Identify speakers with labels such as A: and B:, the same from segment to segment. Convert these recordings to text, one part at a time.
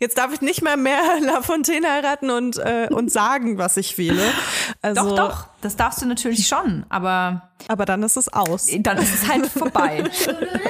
A: Jetzt darf ich nicht mehr mehr Lafontaine heiraten und, äh, und sagen, was ich wähle. Also,
B: doch, doch, das darfst du natürlich schon, aber.
A: Aber dann ist es aus.
B: Dann ist es halt vorbei.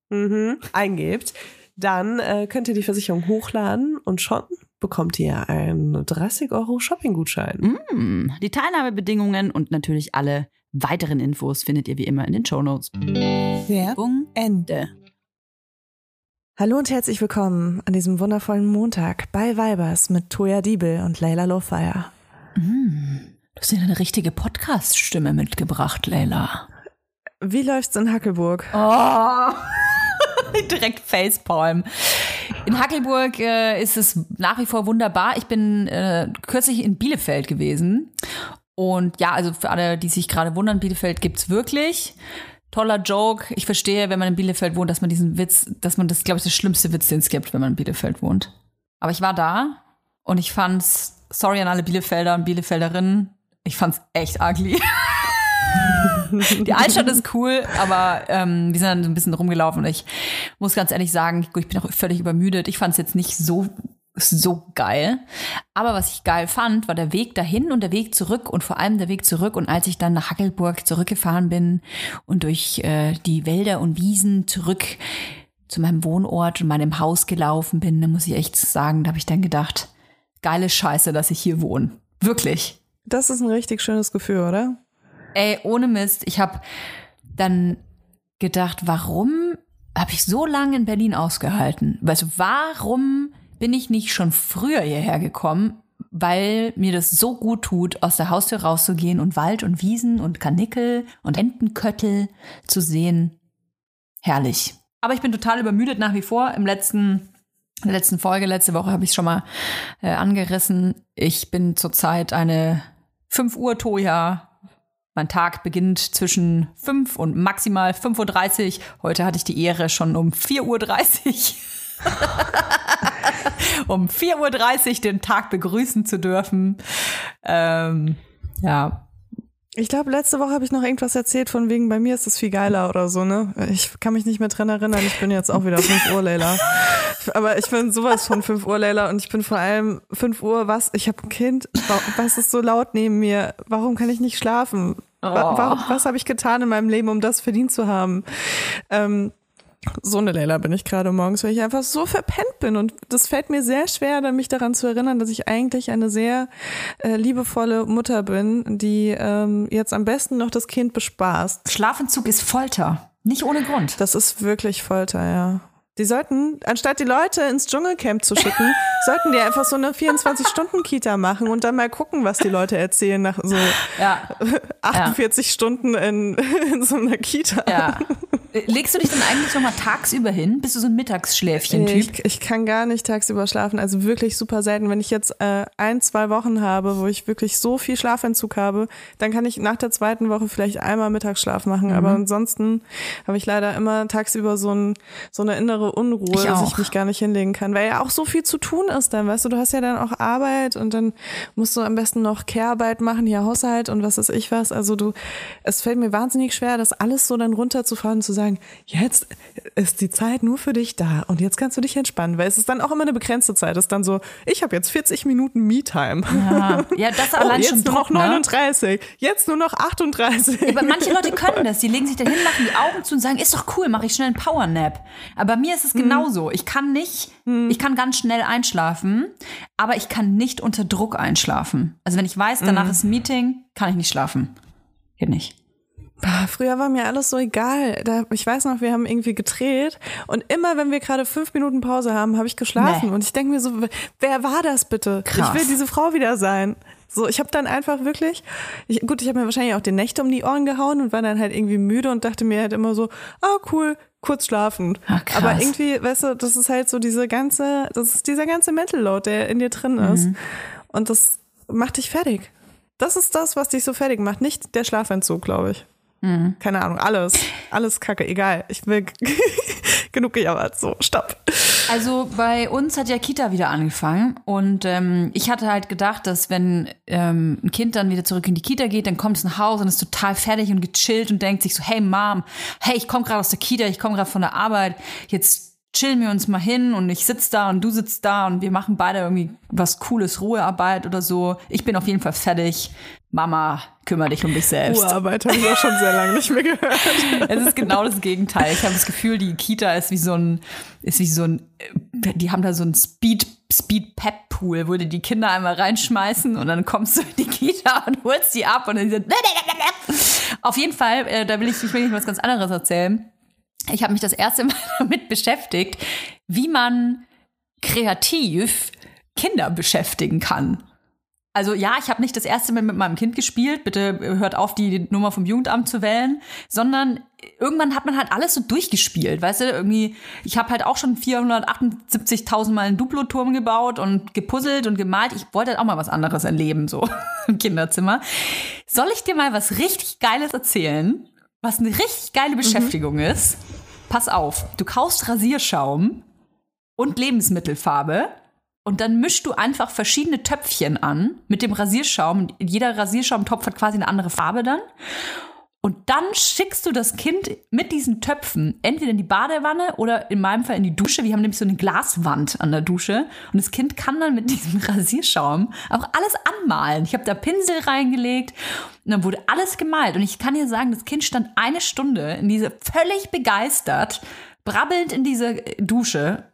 A: mhm, eingebt, dann äh, könnt ihr die Versicherung hochladen und schon bekommt ihr einen 30 Euro Shopping-Gutschein.
B: Mm, die Teilnahmebedingungen und natürlich alle weiteren Infos findet ihr wie immer in den Show Notes.
A: Werbung Ende. Hallo und herzlich willkommen an diesem wundervollen Montag bei Vibers mit Toya Diebel und Leila Lowfire.
B: Mm, du hast ja eine richtige Podcast-Stimme mitgebracht, Leila.
A: Wie läuft's in Hackelburg?
B: Oh. Direkt Facepalm. In Hackelburg äh, ist es nach wie vor wunderbar. Ich bin äh, kürzlich in Bielefeld gewesen. Und ja, also für alle, die sich gerade wundern, Bielefeld gibt's wirklich. Toller Joke. Ich verstehe, wenn man in Bielefeld wohnt, dass man diesen Witz, dass man das, glaube ich, der schlimmste Witz, den es gibt, wenn man in Bielefeld wohnt. Aber ich war da und ich fand's, sorry an alle Bielefelder und Bielefelderinnen, ich fand's echt ugly. die Altstadt ist cool, aber ähm, wir sind dann so ein bisschen rumgelaufen und ich muss ganz ehrlich sagen, ich bin auch völlig übermüdet. Ich fand es jetzt nicht so so geil. Aber was ich geil fand, war der Weg dahin und der Weg zurück und vor allem der Weg zurück. Und als ich dann nach Hackelburg zurückgefahren bin und durch äh, die Wälder und Wiesen zurück zu meinem Wohnort und meinem Haus gelaufen bin, dann muss ich echt sagen, da habe ich dann gedacht, geile Scheiße, dass ich hier wohne. Wirklich.
A: Das ist ein richtig schönes Gefühl, oder?
B: Ey, ohne Mist, ich habe dann gedacht, warum habe ich so lange in Berlin ausgehalten? Also warum bin ich nicht schon früher hierher gekommen? Weil mir das so gut tut, aus der Haustür rauszugehen und Wald und Wiesen und Karnickel und Entenköttel zu sehen. Herrlich. Aber ich bin total übermüdet nach wie vor. Im letzten, in der letzten Folge, letzte Woche habe ich es schon mal äh, angerissen. Ich bin zurzeit eine 5 Uhr Toja. Mein Tag beginnt zwischen 5 und maximal 5.30 Uhr. Heute hatte ich die Ehre, schon um 4.30 Uhr um 4.30 Uhr den Tag begrüßen zu dürfen. Ähm, ja,
C: ich glaube, letzte Woche habe ich noch irgendwas erzählt von wegen, bei mir ist es viel geiler oder so, ne? Ich kann mich nicht mehr dran erinnern, ich bin jetzt auch wieder 5 Uhr Leila. Aber ich bin sowas von 5 Uhr Leila und ich bin vor allem 5 Uhr, was? Ich habe ein Kind, was ist so laut neben mir? Warum kann ich nicht schlafen? Oh. Warum, was habe ich getan in meinem Leben, um das verdient zu haben? Ähm, so eine Leila bin ich gerade morgens, weil ich einfach so verpennt bin. Und das fällt mir sehr schwer, mich daran zu erinnern, dass ich eigentlich eine sehr äh, liebevolle Mutter bin, die ähm, jetzt am besten noch das Kind bespaßt.
B: Schlafentzug ist Folter. Nicht ohne Grund.
C: Das ist wirklich Folter, ja. Die sollten, anstatt die Leute ins Dschungelcamp zu schicken, sollten die einfach so eine 24-Stunden-Kita machen und dann mal gucken, was die Leute erzählen nach so ja. 48 ja. Stunden in, in so einer Kita.
B: Ja. Legst du dich dann eigentlich noch mal tagsüber hin? Bist du so ein Mittagsschläfchen-Typ?
C: Ich, ich, kann gar nicht tagsüber schlafen, also wirklich super selten. Wenn ich jetzt äh, ein, zwei Wochen habe, wo ich wirklich so viel Schlafentzug habe, dann kann ich nach der zweiten Woche vielleicht einmal Mittagsschlaf machen. Mhm. Aber ansonsten habe ich leider immer tagsüber so, ein, so eine innere Unruhe, ich dass ich mich gar nicht hinlegen kann. Weil ja auch so viel zu tun ist dann, weißt du, du hast ja dann auch Arbeit und dann musst du am besten noch Care-Arbeit machen, hier Haushalt und was weiß ich was. Also du, es fällt mir wahnsinnig schwer, das alles so dann runterzufahren, zu sagen, sagen, jetzt ist die Zeit nur für dich da und jetzt kannst du dich entspannen, weil es ist dann auch immer eine begrenzte Zeit. Es ist dann so, ich habe jetzt 40 Minuten Me-Time.
B: Ja. ja, das allein oh,
C: jetzt
B: schon
C: nur
B: Druck,
C: noch 39, ne? jetzt nur noch 38.
B: aber manche Leute können das, die legen sich dahin, machen die Augen zu und sagen, ist doch cool, mache ich schnell einen Powernap. Aber mir ist es hm. genauso. Ich kann nicht, hm. ich kann ganz schnell einschlafen, aber ich kann nicht unter Druck einschlafen. Also wenn ich weiß, danach hm. ist ein Meeting, kann ich nicht schlafen. Geht nicht.
C: Früher war mir alles so egal. Da, ich weiß noch, wir haben irgendwie gedreht und immer, wenn wir gerade fünf Minuten Pause haben, habe ich geschlafen. Nee. Und ich denke mir so, wer war das bitte? Krass. Ich will diese Frau wieder sein. So, ich habe dann einfach wirklich, ich, gut, ich habe mir wahrscheinlich auch die Nächte um die Ohren gehauen und war dann halt irgendwie müde und dachte mir halt immer so, ah cool, kurz schlafen. Ach, Aber irgendwie, weißt du, das ist halt so diese ganze, das ist dieser ganze Mental Load, der in dir drin ist. Mhm. Und das macht dich fertig. Das ist das, was dich so fertig macht, nicht der Schlafentzug, glaube ich. Mhm. Keine Ahnung, alles. Alles kacke, egal. Ich will genug gejammert. So, stopp.
B: Also bei uns hat ja Kita wieder angefangen und ähm, ich hatte halt gedacht, dass wenn ähm, ein Kind dann wieder zurück in die Kita geht, dann kommt es nach Hause und ist total fertig und gechillt und denkt sich so, hey Mom, hey, ich komme gerade aus der Kita, ich komme gerade von der Arbeit, jetzt chillen wir uns mal hin und ich sitz da und du sitzt da und wir machen beide irgendwie was Cooles, Ruhearbeit oder so. Ich bin auf jeden Fall fertig. Mama, kümmere dich um dich selbst.
C: Ruhearbeit habe ich auch schon sehr lange nicht mehr gehört.
B: es ist genau das Gegenteil. Ich habe das Gefühl, die Kita ist wie so ein, ist wie so ein, die haben da so ein Speed, Speed Pep Pool, wo die die Kinder einmal reinschmeißen und dann kommst du in die Kita und holst die ab und dann sind auf jeden Fall, äh, da will ich, ich will nicht was ganz anderes erzählen ich habe mich das erste Mal damit beschäftigt, wie man kreativ Kinder beschäftigen kann. Also ja, ich habe nicht das erste Mal mit meinem Kind gespielt, bitte hört auf, die Nummer vom Jugendamt zu wählen, sondern irgendwann hat man halt alles so durchgespielt, weißt du, irgendwie, ich habe halt auch schon 478.000 Mal einen Duplo-Turm gebaut und gepuzzelt und gemalt. Ich wollte halt auch mal was anderes erleben, so im Kinderzimmer. Soll ich dir mal was richtig Geiles erzählen? was eine richtig geile Beschäftigung mhm. ist. Pass auf, du kaufst Rasierschaum und Lebensmittelfarbe und dann mischst du einfach verschiedene Töpfchen an mit dem Rasierschaum. Jeder Rasierschaumtopf hat quasi eine andere Farbe dann. Und dann schickst du das Kind mit diesen Töpfen entweder in die Badewanne oder in meinem Fall in die Dusche. Wir haben nämlich so eine Glaswand an der Dusche. Und das Kind kann dann mit diesem Rasierschaum auch alles anmalen. Ich habe da Pinsel reingelegt und dann wurde alles gemalt. Und ich kann dir sagen, das Kind stand eine Stunde in diese völlig begeistert, brabbelnd in dieser Dusche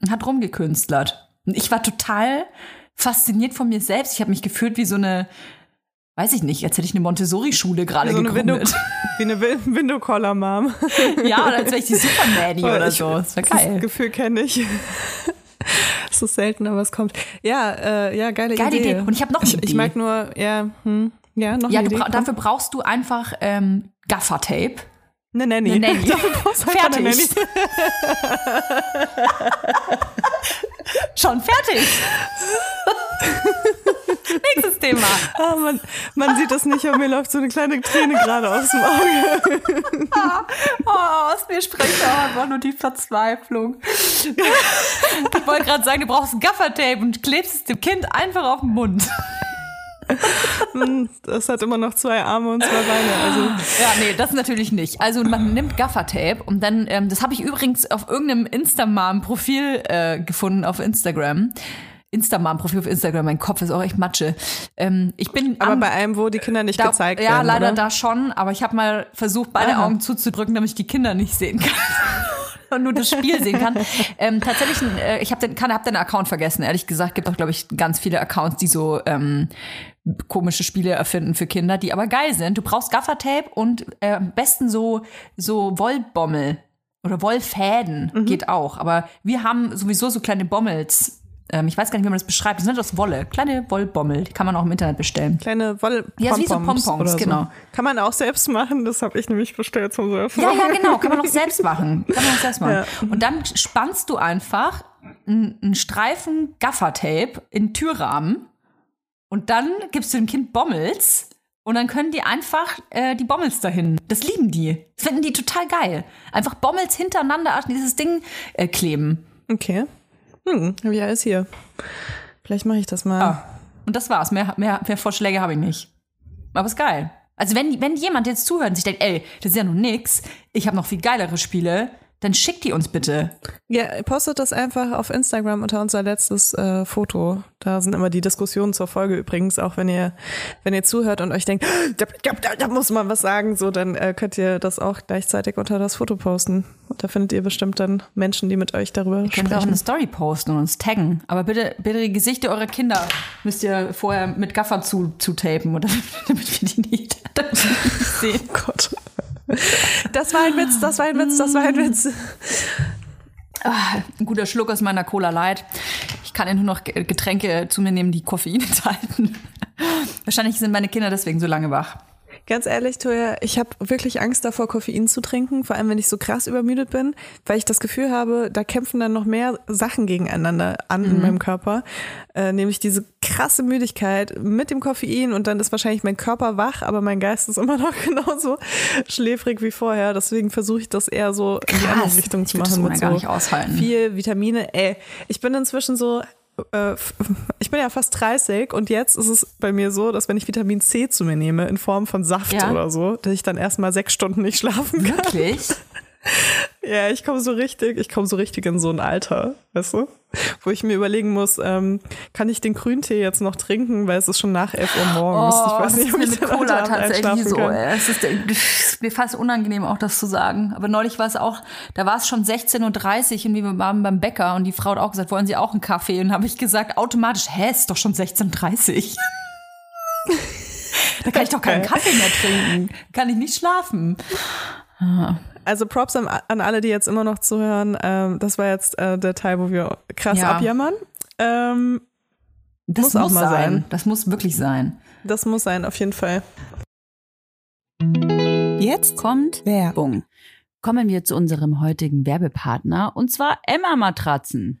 B: und hat rumgekünstlert. Und ich war total fasziniert von mir selbst. Ich habe mich gefühlt wie so eine weiß ich nicht, als hätte ich eine Montessori-Schule gerade so gegründet.
C: wie eine Window-Collar-Mom.
B: ja, oder als wäre ich die Super-Nanny oder
C: ich,
B: so.
C: Das wäre geil. Das Gefühl kenne ich. Ist selten, aber es kommt. Ja, äh, ja, geile, geile Idee. Idee.
B: Und ich habe noch eine
C: ich,
B: Idee.
C: Ich mag nur, ja, hm, ja, noch
B: ja,
C: eine Idee.
B: Bra dafür brauchst du einfach ähm, Gaffer-Tape.
C: Eine Nanny.
B: Eine Nanny. fertig. Eine Nanny. Schon fertig. Nächstes Thema.
C: Ah, man, man sieht das nicht, aber mir läuft so eine kleine Träne gerade aus dem Auge.
B: oh, aus mir spricht auch einfach nur die Verzweiflung. Ich wollte gerade sagen, du brauchst ein Gaffertape und klebst es dem Kind einfach auf den Mund.
C: Hm, das hat immer noch zwei Arme und zwei Beine. Also.
B: Ja, nee, das natürlich nicht. Also man nimmt Gaffertape und dann, ähm, das habe ich übrigens auf irgendeinem Instamam-Profil äh, gefunden auf Instagram. Instagram-Profil auf Instagram, mein Kopf ist auch echt Matsche. Ähm, ich bin
C: aber am, bei einem, wo die Kinder nicht da, gezeigt
B: ja,
C: werden.
B: Ja, leider
C: oder?
B: da schon, aber ich habe mal versucht, beide Aha. Augen zuzudrücken, damit ich die Kinder nicht sehen kann. Und nur das Spiel sehen kann. Ähm, tatsächlich, äh, ich habe den, kann, hab den Account vergessen. Ehrlich gesagt, gibt auch, glaube ich, ganz viele Accounts, die so ähm, komische Spiele erfinden für Kinder, die aber geil sind. Du brauchst Gaffertape und äh, am besten so so Wollbommel oder Wollfäden mhm. geht auch. Aber wir haben sowieso so kleine Bommels ähm, ich weiß gar nicht, wie man das beschreibt. Die sind aus Wolle. Kleine Wollbommel. Die kann man auch im Internet bestellen.
C: Kleine Woll
B: Ja, wie so Pompons, genau. So.
C: Kann man auch selbst machen. Das habe ich nämlich bestellt zum Surfen.
B: Ja, ja, genau. Kann man auch selbst machen. Kann man auch selbst machen. Ja. Und dann spannst du einfach einen Streifen Gaffertape in Türrahmen und dann gibst du dem Kind Bommels und dann können die einfach äh, die Bommels dahin. Das lieben die. Das finden die total geil. Einfach Bommels hintereinander an dieses Ding äh, kleben.
C: Okay. Hm, habe ich alles hier. Vielleicht mache ich das mal.
B: Ah. Und das war's. Mehr, mehr, mehr Vorschläge habe ich nicht. Aber ist geil. Also wenn, wenn jemand jetzt zuhört und sich denkt, ey, das ist ja noch nix, ich habe noch viel geilere Spiele, dann schickt die uns bitte.
C: Ja, postet das einfach auf Instagram unter unser letztes äh, Foto. Da sind immer die Diskussionen zur Folge übrigens, auch wenn ihr, wenn ihr zuhört und euch denkt, da, da, da muss man was sagen, so, dann äh, könnt ihr das auch gleichzeitig unter das Foto posten. Und da findet ihr bestimmt dann Menschen, die mit euch darüber ihr sprechen. Könnt
B: auch eine Story posten und uns taggen. Aber bitte, bitte die Gesichter eurer Kinder müsst ihr vorher mit Gaffer zu, zu tapen, oder damit wir die nicht, damit wir die nicht sehen.
C: Oh Gott. Das war ein Witz, das war ein Witz, das war ein Witz.
B: Ah, ein guter Schluck aus meiner Cola Light. Ich kann ja nur noch Getränke zu mir nehmen, die Koffein enthalten. Wahrscheinlich sind meine Kinder deswegen so lange wach.
C: Ganz ehrlich, Toja, ich habe wirklich Angst davor, Koffein zu trinken, vor allem wenn ich so krass übermüdet bin, weil ich das Gefühl habe, da kämpfen dann noch mehr Sachen gegeneinander an mhm. in meinem Körper. Äh, nämlich diese krasse Müdigkeit mit dem Koffein und dann ist wahrscheinlich mein Körper wach, aber mein Geist ist immer noch genauso schläfrig wie vorher. Deswegen versuche ich das eher so Krass. in die andere Richtung zu machen.
B: mit so
C: viel Vitamine. Ey, ich bin inzwischen so äh, ich bin ja fast 30 und jetzt ist es bei mir so, dass wenn ich Vitamin C zu mir nehme in Form von Saft ja. oder so, dass ich dann erstmal sechs Stunden nicht schlafen kann.
B: Wirklich?
C: Ja, ich komme so richtig, ich komme so richtig in so ein Alter, weißt du? Wo ich mir überlegen muss, ähm, kann ich den Grüntee jetzt noch trinken, weil es ist schon nach 11 Uhr morgens.
B: Oh,
C: ich
B: weiß nicht, ob ich mit Cola tatsächlich so. Es ist, ist, mir fast unangenehm, auch das zu sagen. Aber neulich war es auch, da war es schon 16.30 Uhr und wir waren beim Bäcker und die Frau hat auch gesagt, wollen Sie auch einen Kaffee? Und habe ich gesagt, automatisch, hä, ist doch schon 16.30 Uhr. da kann ich doch keinen Kaffee mehr trinken. Kann ich nicht schlafen.
C: Ah. Also Props an, an, alle, die jetzt immer noch zuhören. Ähm, das war jetzt äh, der Teil, wo wir krass ja. abjammern. Ähm,
B: das muss, muss auch mal sein. sein. Das muss wirklich sein.
C: Das muss sein, auf jeden Fall.
B: Jetzt kommt Werbung. Kommen wir zu unserem heutigen Werbepartner und zwar Emma Matratzen.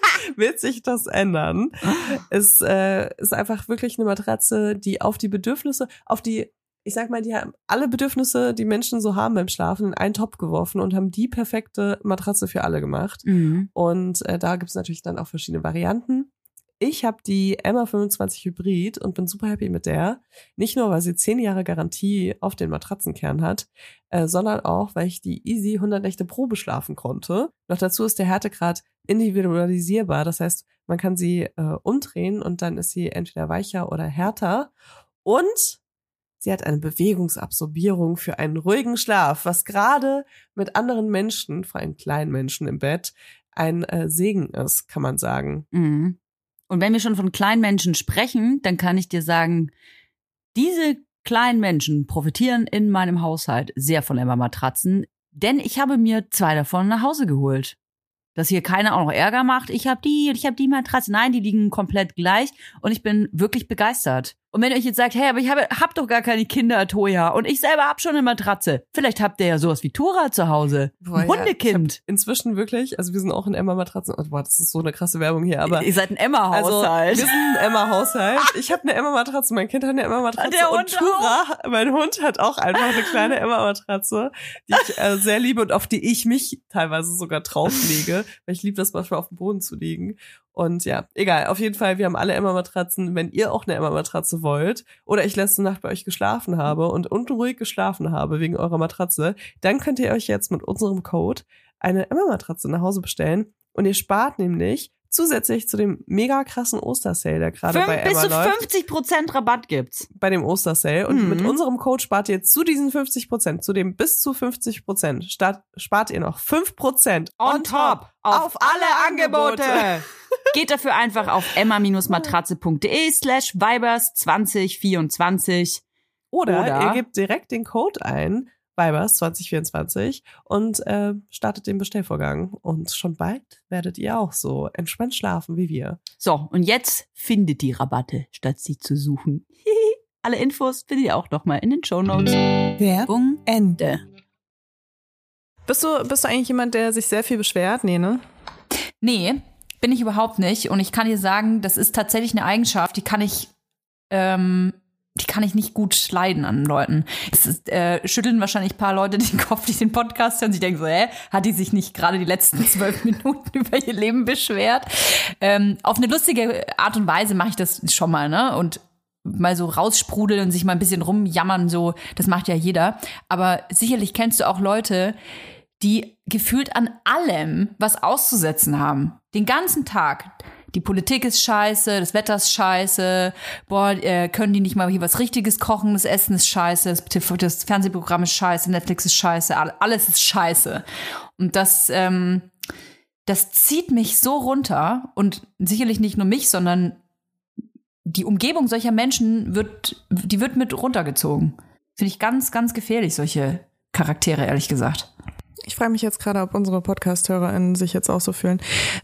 A: wird sich das ändern. es äh, ist einfach wirklich eine Matratze, die auf die Bedürfnisse, auf die ich sag mal, die haben alle Bedürfnisse, die Menschen so haben beim Schlafen, in einen Topf geworfen und haben die perfekte Matratze für alle gemacht. Mhm. Und äh, da gibt's natürlich dann auch verschiedene Varianten. Ich habe die Emma 25 Hybrid und bin super happy mit der. Nicht nur, weil sie 10 Jahre Garantie auf den Matratzenkern hat, äh, sondern auch, weil ich die Easy 100 Nächte Probe schlafen konnte. Noch dazu ist der Härtegrad individualisierbar. Das heißt, man kann sie äh, umdrehen und dann ist sie entweder weicher oder härter. Und sie hat eine Bewegungsabsorbierung für einen ruhigen Schlaf, was gerade mit anderen Menschen, vor allem kleinen Menschen im Bett, ein äh, Segen ist, kann man sagen.
B: Mhm. Und wenn wir schon von kleinen Menschen sprechen, dann kann ich dir sagen, diese kleinen Menschen profitieren in meinem Haushalt sehr von Emma Matratzen, denn ich habe mir zwei davon nach Hause geholt dass hier keiner auch noch Ärger macht. Ich habe die und ich habe die Matratze. Nein, die liegen komplett gleich und ich bin wirklich begeistert. Und wenn ihr euch jetzt sagt, hey, aber ich habe hab doch gar keine Kinder, Toja, und ich selber hab schon eine Matratze. Vielleicht habt ihr ja sowas wie Tora zu Hause. Boah, ein Hundekind. Ja,
A: inzwischen wirklich, also wir sind auch in Emma-Matratzen. Oh, boah, das ist so eine krasse Werbung hier, aber.
B: Ihr seid ein Emma-Haushalt.
A: Also, wir sind ein Emma-Haushalt. Ich habe eine Emma-Matratze, mein Kind hat eine Emma-Matratze. Der und Tora, auch. mein Hund hat auch einfach eine kleine Emma-Matratze, die ich äh, sehr liebe und auf die ich mich teilweise sogar drauflege, weil ich liebe das manchmal auf dem Boden zu liegen. Und ja, egal. Auf jeden Fall, wir haben alle Emma-Matratzen. Wenn ihr auch eine Emma-Matratze wollt oder ich letzte Nacht bei euch geschlafen habe und unruhig geschlafen habe wegen eurer Matratze, dann könnt ihr euch jetzt mit unserem Code eine Emma-Matratze nach Hause bestellen. Und ihr spart nämlich zusätzlich zu dem mega krassen Ostersale, der gerade bei Emma
B: bis zu 50 Prozent Rabatt gibt's.
A: Bei dem Ostersale. Und mhm. mit unserem Code spart ihr zu diesen 50 Prozent, zu dem bis zu 50 Prozent, spart ihr noch 5 Prozent
B: on, on top auf, auf alle Angebote. Angebote. Geht dafür einfach auf emma-matratze.de slash vibers 2024.
A: Oder, Oder ihr gebt direkt den Code ein, Vibers 2024 und äh, startet den Bestellvorgang. Und schon bald werdet ihr auch so entspannt schlafen wie wir.
B: So, und jetzt findet die Rabatte, statt sie zu suchen. Alle Infos findet ihr auch nochmal in den Show Notes.
C: Werbung Ende. Bist du, bist du eigentlich jemand, der sich sehr viel beschwert? Nee, ne?
B: Nee, bin ich überhaupt nicht. Und ich kann dir sagen, das ist tatsächlich eine Eigenschaft, die kann ich, ähm, die kann ich nicht gut leiden an Leuten. Es ist, äh, schütteln wahrscheinlich ein paar Leute den Kopf, die den Podcast hören. Sie denken so, hä, hat die sich nicht gerade die letzten zwölf Minuten über ihr Leben beschwert? Ähm, auf eine lustige Art und Weise mache ich das schon mal, ne? Und mal so raussprudeln und sich mal ein bisschen rumjammern, so, das macht ja jeder. Aber sicherlich kennst du auch Leute, die gefühlt an allem was auszusetzen haben. Den ganzen Tag. Die Politik ist scheiße, das Wetter ist scheiße, boah, äh, können die nicht mal hier was Richtiges kochen, das Essen ist scheiße, das, das Fernsehprogramm ist scheiße, Netflix ist scheiße, alles ist scheiße. Und das, ähm, das zieht mich so runter und sicherlich nicht nur mich, sondern die Umgebung solcher Menschen wird, die wird mit runtergezogen. Finde ich ganz, ganz gefährlich, solche Charaktere, ehrlich gesagt.
C: Ich frage mich jetzt gerade, ob unsere Podcast-HörerInnen sich jetzt auch so fühlen.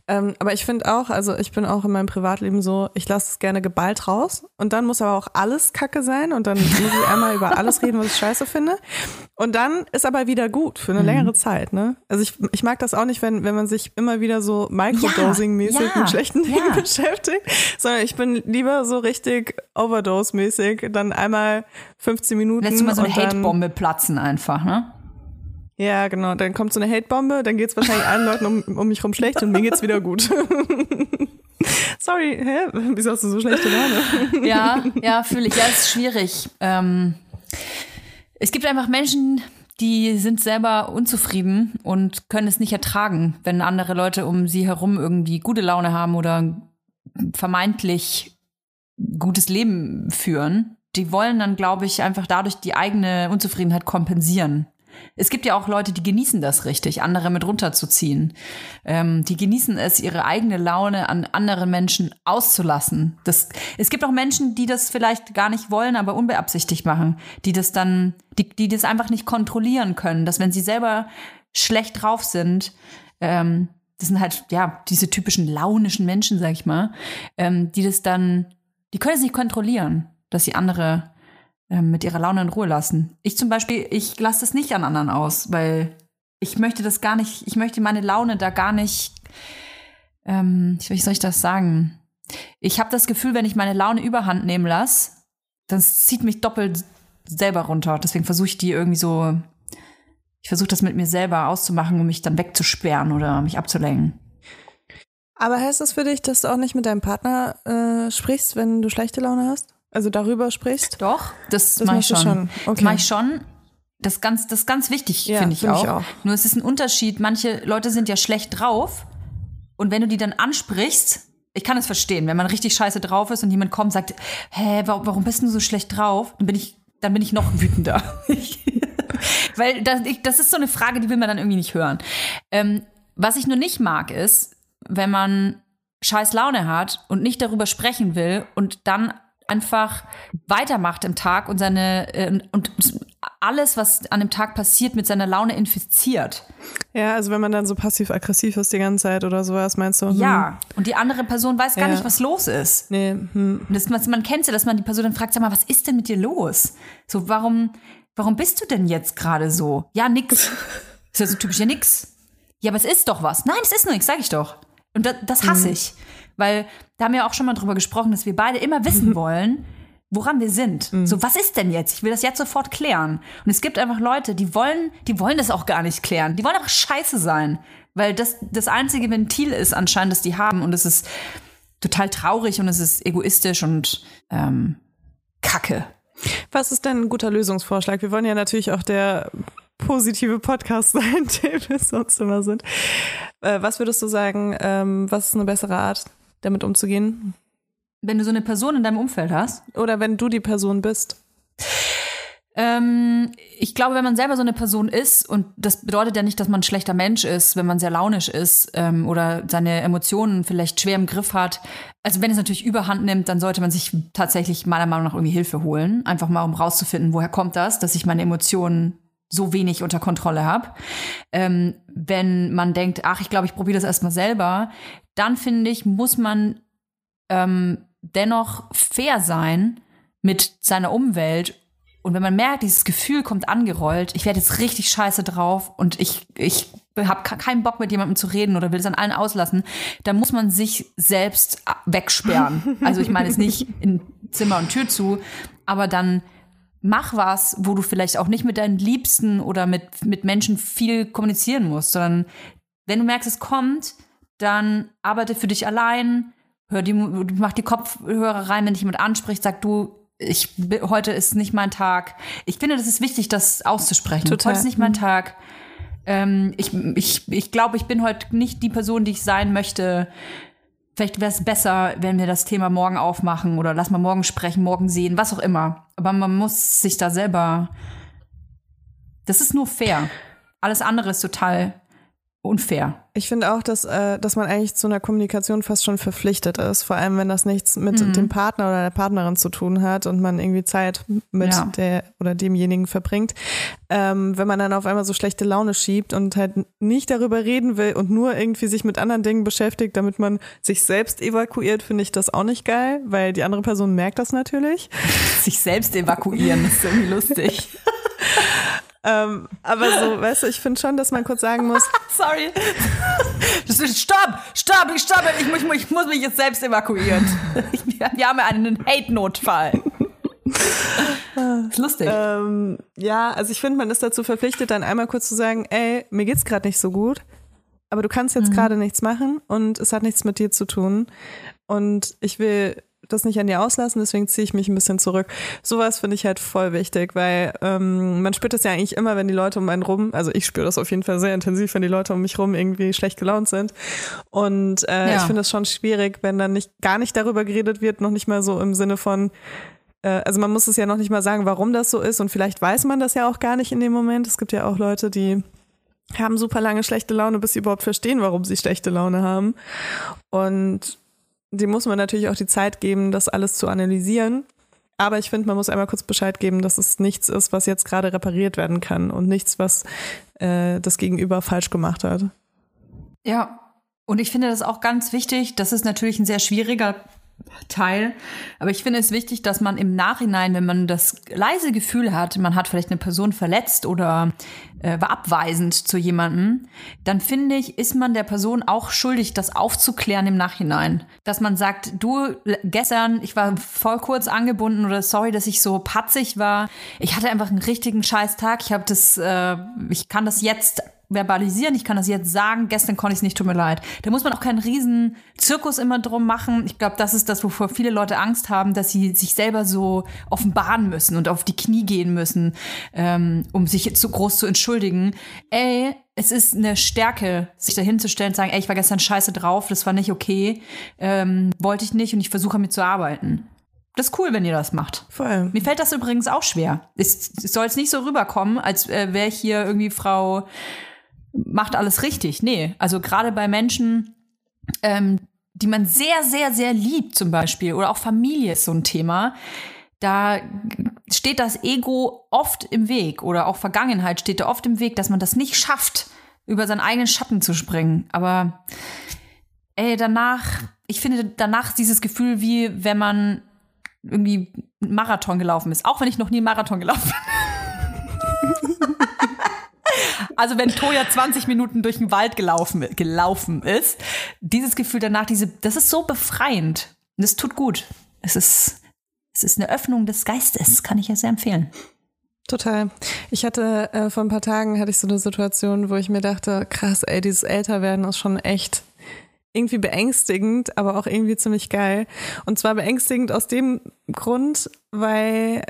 C: Ähm, aber ich finde auch, also ich bin auch in meinem Privatleben so, ich lasse es gerne geballt raus und dann muss aber auch alles Kacke sein und dann muss ich einmal über alles reden, was ich scheiße finde. Und dann ist aber wieder gut für eine mhm. längere Zeit, ne? Also ich, ich mag das auch nicht, wenn, wenn man sich immer wieder so Microdosing-mäßig ja, ja, mit schlechten Dingen ja. beschäftigt, sondern ich bin lieber so richtig Overdose-mäßig, dann einmal 15 Minuten.
B: Lässt du mal so eine Hate-Bombe platzen einfach, ne?
C: Ja, genau. Dann kommt so eine Hate-Bombe, dann geht's wahrscheinlich allen Leuten um, um mich rum schlecht und mir geht's wieder gut. Sorry, hä? Wieso hast du so schlechte Laune?
B: ja, ja, fühle ich. Ja, ist schwierig. Ähm, es gibt einfach Menschen, die sind selber unzufrieden und können es nicht ertragen, wenn andere Leute um sie herum irgendwie gute Laune haben oder vermeintlich gutes Leben führen. Die wollen dann, glaube ich, einfach dadurch die eigene Unzufriedenheit kompensieren. Es gibt ja auch Leute, die genießen das richtig, andere mit runterzuziehen. Ähm, die genießen es, ihre eigene Laune an anderen Menschen auszulassen. Das, es gibt auch Menschen, die das vielleicht gar nicht wollen, aber unbeabsichtigt machen, die das dann, die, die das einfach nicht kontrollieren können, dass wenn sie selber schlecht drauf sind, ähm, das sind halt ja diese typischen launischen Menschen, sag ich mal, ähm, die das dann, die können es nicht kontrollieren, dass sie andere mit ihrer Laune in Ruhe lassen. Ich zum Beispiel, ich lasse das nicht an anderen aus, weil ich möchte das gar nicht, ich möchte meine Laune da gar nicht, ähm, wie soll ich das sagen? Ich habe das Gefühl, wenn ich meine Laune überhand nehmen lasse, dann zieht mich doppelt selber runter. Deswegen versuche ich die irgendwie so, ich versuche das mit mir selber auszumachen, um mich dann wegzusperren oder mich abzulenken.
C: Aber heißt das für dich, dass du auch nicht mit deinem Partner äh, sprichst, wenn du schlechte Laune hast? Also darüber sprichst?
B: Doch, das, das mache ich schon. schon. Okay. Das mache ich schon. Das ist ganz, das ganz wichtig, ja, finde ich, find ich, auch. Nur es ist ein Unterschied. Manche Leute sind ja schlecht drauf. Und wenn du die dann ansprichst, ich kann es verstehen, wenn man richtig scheiße drauf ist und jemand kommt und sagt, hä, warum, warum bist du so schlecht drauf? Dann bin ich, dann bin ich noch wütender. Weil das, ich, das ist so eine Frage, die will man dann irgendwie nicht hören. Ähm, was ich nur nicht mag, ist, wenn man scheiß Laune hat und nicht darüber sprechen will und dann einfach weitermacht im Tag und seine äh, und alles, was an dem Tag passiert, mit seiner Laune infiziert.
C: Ja, also wenn man dann so passiv-aggressiv ist die ganze Zeit oder sowas, meinst du? Hm.
B: Ja, und die andere Person weiß gar ja. nicht, was los ist. Nee. Hm. Das, man kennt ja, dass man die Person dann fragt, sag mal, was ist denn mit dir los? So, warum, warum bist du denn jetzt gerade so? Ja, nix. ist ja so typisch, ja, nix. Ja, aber es ist doch was. Nein, es ist nichts, sag ich doch. Und das, das hasse mhm. ich. Weil da haben wir auch schon mal drüber gesprochen, dass wir beide immer wissen wollen, woran wir sind. Mhm. So, was ist denn jetzt? Ich will das jetzt sofort klären. Und es gibt einfach Leute, die wollen, die wollen das auch gar nicht klären. Die wollen einfach scheiße sein. Weil das das einzige Ventil ist anscheinend, das die haben. Und es ist total traurig und es ist egoistisch und ähm, kacke.
C: Was ist denn ein guter Lösungsvorschlag? Wir wollen ja natürlich auch der positive Podcast sein, den wir sonst immer sind. Äh, was würdest du sagen, ähm, was ist eine bessere Art, damit umzugehen?
B: Wenn du so eine Person in deinem Umfeld hast?
C: Oder wenn du die Person bist?
B: Ähm, ich glaube, wenn man selber so eine Person ist, und das bedeutet ja nicht, dass man ein schlechter Mensch ist, wenn man sehr launisch ist ähm, oder seine Emotionen vielleicht schwer im Griff hat. Also wenn es natürlich überhand nimmt, dann sollte man sich tatsächlich meiner Meinung nach irgendwie Hilfe holen. Einfach mal, um rauszufinden, woher kommt das, dass ich meine Emotionen so wenig unter Kontrolle habe. Ähm, wenn man denkt, ach, ich glaube, ich probiere das erstmal selber, dann finde ich, muss man ähm, dennoch fair sein mit seiner Umwelt. Und wenn man merkt, dieses Gefühl kommt angerollt, ich werde jetzt richtig scheiße drauf und ich, ich habe keinen Bock mit jemandem zu reden oder will es an allen auslassen, dann muss man sich selbst wegsperren. Also ich meine es nicht in Zimmer und Tür zu, aber dann mach was, wo du vielleicht auch nicht mit deinen Liebsten oder mit, mit Menschen viel kommunizieren musst, sondern wenn du merkst, es kommt, dann arbeite für dich allein, hör die, mach die Kopfhörer rein, wenn dich jemand anspricht, sag du, ich, heute ist nicht mein Tag. Ich finde, das ist wichtig, das auszusprechen. Total. Heute ist nicht mein mhm. Tag. Ähm, ich ich, ich glaube, ich bin heute nicht die Person, die ich sein möchte. Vielleicht wäre es besser, wenn wir das Thema morgen aufmachen oder lass mal morgen sprechen, morgen sehen, was auch immer. Aber man muss sich da selber. Das ist nur fair. Alles andere ist total unfair.
C: Ich finde auch, dass, äh, dass man eigentlich zu einer Kommunikation fast schon verpflichtet ist, vor allem wenn das nichts mit mhm. dem Partner oder der Partnerin zu tun hat und man irgendwie Zeit mit ja. der oder demjenigen verbringt. Ähm, wenn man dann auf einmal so schlechte Laune schiebt und halt nicht darüber reden will und nur irgendwie sich mit anderen Dingen beschäftigt, damit man sich selbst evakuiert, finde ich das auch nicht geil, weil die andere Person merkt das natürlich.
B: Sich selbst evakuieren, ist irgendwie lustig.
C: Ähm, aber so, weißt du, ich finde schon, dass man kurz sagen muss.
B: Sorry. stopp, stopp, ich stopp, ich, ich, ich muss mich jetzt selbst evakuieren. Wir haben ja einen Hate-Notfall. ist lustig.
C: Ähm, ja, also ich finde, man ist dazu verpflichtet, dann einmal kurz zu sagen, ey, mir geht's gerade nicht so gut, aber du kannst jetzt mhm. gerade nichts machen und es hat nichts mit dir zu tun. Und ich will das nicht an dir auslassen, deswegen ziehe ich mich ein bisschen zurück. Sowas finde ich halt voll wichtig, weil ähm, man spürt das ja eigentlich immer, wenn die Leute um einen rum, also ich spüre das auf jeden Fall sehr intensiv, wenn die Leute um mich rum irgendwie schlecht gelaunt sind. Und äh, ja. ich finde es schon schwierig, wenn dann nicht gar nicht darüber geredet wird, noch nicht mal so im Sinne von, äh, also man muss es ja noch nicht mal sagen, warum das so ist und vielleicht weiß man das ja auch gar nicht in dem Moment. Es gibt ja auch Leute, die haben super lange schlechte Laune, bis sie überhaupt verstehen, warum sie schlechte Laune haben. Und dem muss man natürlich auch die Zeit geben, das alles zu analysieren. Aber ich finde, man muss einmal kurz Bescheid geben, dass es nichts ist, was jetzt gerade repariert werden kann und nichts, was äh, das Gegenüber falsch gemacht hat.
B: Ja, und ich finde das auch ganz wichtig. Das ist natürlich ein sehr schwieriger Teil. Aber ich finde es wichtig, dass man im Nachhinein, wenn man das leise Gefühl hat, man hat vielleicht eine Person verletzt oder äh, war abweisend zu jemandem, dann finde ich, ist man der Person auch schuldig, das aufzuklären im Nachhinein. Dass man sagt, du, gestern, ich war voll kurz angebunden oder sorry, dass ich so patzig war. Ich hatte einfach einen richtigen Scheißtag. Ich habe das, äh, ich kann das jetzt verbalisieren, ich kann das jetzt sagen, gestern konnte ich es nicht, tut mir leid. Da muss man auch keinen riesen Zirkus immer drum machen. Ich glaube, das ist das, wovor viele Leute Angst haben, dass sie sich selber so offenbaren müssen und auf die Knie gehen müssen, ähm, um sich zu groß zu entschuldigen. Ey, es ist eine Stärke, sich dahinzustellen und sagen, ey, ich war gestern scheiße drauf, das war nicht okay, ähm, wollte ich nicht und ich versuche mit zu arbeiten. Das ist cool, wenn ihr das macht.
C: Voll.
B: Mir fällt das übrigens auch schwer. Es, es soll jetzt nicht so rüberkommen, als äh, wäre ich hier irgendwie Frau macht alles richtig. Nee, also gerade bei Menschen, ähm, die man sehr, sehr, sehr liebt zum Beispiel oder auch Familie ist so ein Thema. Da steht das Ego oft im Weg oder auch Vergangenheit steht da oft im Weg, dass man das nicht schafft, über seinen eigenen Schatten zu springen. Aber ey, danach, ich finde danach dieses Gefühl, wie wenn man irgendwie Marathon gelaufen ist. Auch wenn ich noch nie Marathon gelaufen bin. also wenn Toja 20 Minuten durch den Wald gelaufen, gelaufen ist, dieses Gefühl danach, diese, das ist so befreiend. Es tut gut. Es ist, es ist eine Öffnung des Geistes, kann ich ja sehr empfehlen.
C: Total. Ich hatte äh, vor ein paar Tagen hatte ich so eine Situation, wo ich mir dachte, krass, ey, dieses Älterwerden ist schon echt irgendwie beängstigend, aber auch irgendwie ziemlich geil. Und zwar beängstigend aus dem Grund, weil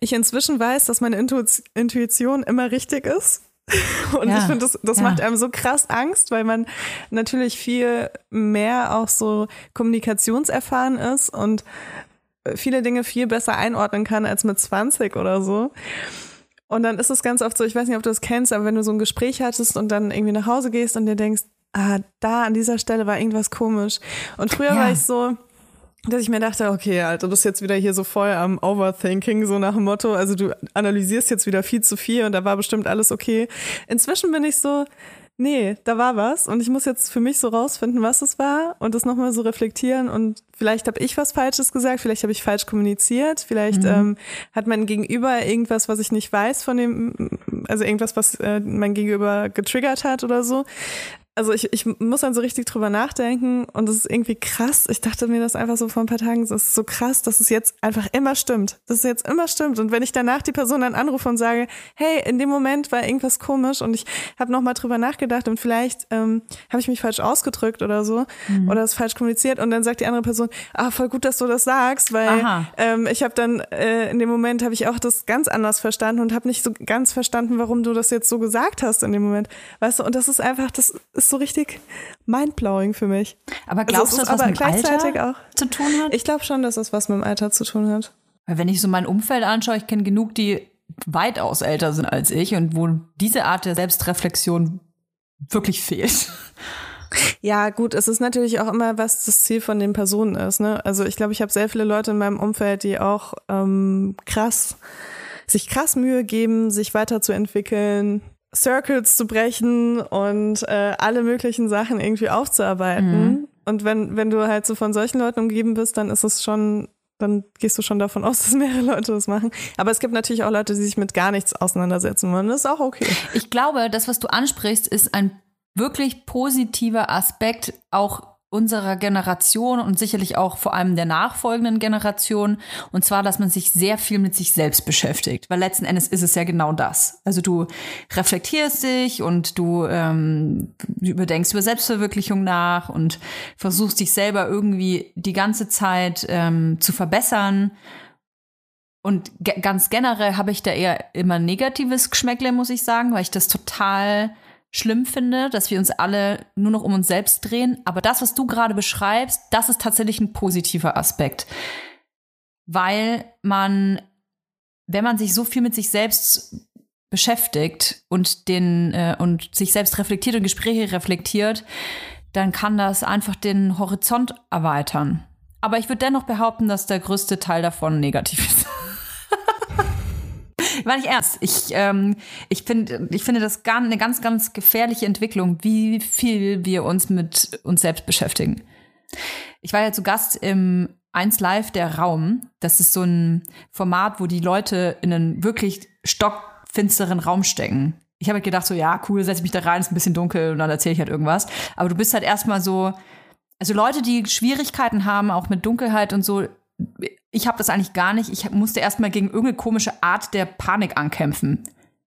C: ich inzwischen weiß, dass meine Intuition immer richtig ist. Und ja, ich finde, das, das ja. macht einem so krass Angst, weil man natürlich viel mehr auch so kommunikationserfahren ist und viele Dinge viel besser einordnen kann als mit 20 oder so. Und dann ist es ganz oft so, ich weiß nicht, ob du das kennst, aber wenn du so ein Gespräch hattest und dann irgendwie nach Hause gehst und dir denkst, ah, da an dieser Stelle war irgendwas komisch. Und früher ja. war ich so, dass ich mir dachte, okay, Alter, du bist jetzt wieder hier so voll am Overthinking, so nach dem Motto, also du analysierst jetzt wieder viel zu viel und da war bestimmt alles okay. Inzwischen bin ich so, nee, da war was und ich muss jetzt für mich so rausfinden, was es war und das nochmal so reflektieren und vielleicht habe ich was Falsches gesagt, vielleicht habe ich falsch kommuniziert, vielleicht mhm. ähm, hat mein Gegenüber irgendwas, was ich nicht weiß von dem, also irgendwas, was äh, mein Gegenüber getriggert hat oder so also ich, ich muss dann so richtig drüber nachdenken und es ist irgendwie krass. Ich dachte mir das einfach so vor ein paar Tagen, es ist so krass, dass es jetzt einfach immer stimmt. Dass es jetzt immer stimmt. Und wenn ich danach die Person dann anrufe und sage, hey, in dem Moment war irgendwas komisch und ich habe nochmal drüber nachgedacht und vielleicht ähm, habe ich mich falsch ausgedrückt oder so mhm. oder es falsch kommuniziert und dann sagt die andere Person, ah, voll gut, dass du das sagst, weil ähm, ich habe dann äh, in dem Moment habe ich auch das ganz anders verstanden und habe nicht so ganz verstanden, warum du das jetzt so gesagt hast in dem Moment. Weißt du, und das ist einfach, das ist so richtig mindblowing für mich.
B: Aber also glaubst also, du, dass das mit gleichzeitig Alter auch zu tun hat?
C: Ich glaube schon, dass das was mit dem Alter zu tun hat.
B: Weil wenn ich so mein Umfeld anschaue, ich kenne genug, die weitaus älter sind als ich und wo diese Art der Selbstreflexion wirklich fehlt.
C: Ja, gut, es ist natürlich auch immer, was das Ziel von den Personen ist. Ne? Also ich glaube, ich habe sehr viele Leute in meinem Umfeld, die auch ähm, krass, sich krass Mühe geben, sich weiterzuentwickeln, Circles zu brechen und äh, alle möglichen Sachen irgendwie aufzuarbeiten. Mhm. Und wenn, wenn du halt so von solchen Leuten umgeben bist, dann ist es schon, dann gehst du schon davon aus, dass mehrere Leute das machen. Aber es gibt natürlich auch Leute, die sich mit gar nichts auseinandersetzen wollen. Das ist auch okay.
B: Ich glaube, das, was du ansprichst, ist ein wirklich positiver Aspekt auch unserer Generation und sicherlich auch vor allem der nachfolgenden Generation. Und zwar, dass man sich sehr viel mit sich selbst beschäftigt. Weil letzten Endes ist es ja genau das. Also du reflektierst dich und du ähm, überdenkst über Selbstverwirklichung nach und versuchst dich selber irgendwie die ganze Zeit ähm, zu verbessern. Und ge ganz generell habe ich da eher immer negatives Geschmäckle, muss ich sagen, weil ich das total schlimm finde, dass wir uns alle nur noch um uns selbst drehen. Aber das, was du gerade beschreibst, das ist tatsächlich ein positiver Aspekt. Weil man, wenn man sich so viel mit sich selbst beschäftigt und den äh, und sich selbst reflektiert und Gespräche reflektiert, dann kann das einfach den Horizont erweitern. Aber ich würde dennoch behaupten, dass der größte Teil davon negativ ist. War nicht ernst. Ich, ähm, ich, find, ich finde das gar, eine ganz, ganz gefährliche Entwicklung, wie viel wir uns mit uns selbst beschäftigen. Ich war ja zu Gast im 1 Live der Raum. Das ist so ein Format, wo die Leute in einen wirklich stockfinsteren Raum stecken. Ich habe halt gedacht, so, ja, cool, setze ich mich da rein, ist ein bisschen dunkel und dann erzähle ich halt irgendwas. Aber du bist halt erstmal so, also Leute, die Schwierigkeiten haben, auch mit Dunkelheit und so, ich habe das eigentlich gar nicht. Ich musste erstmal gegen irgendeine komische Art der Panik ankämpfen.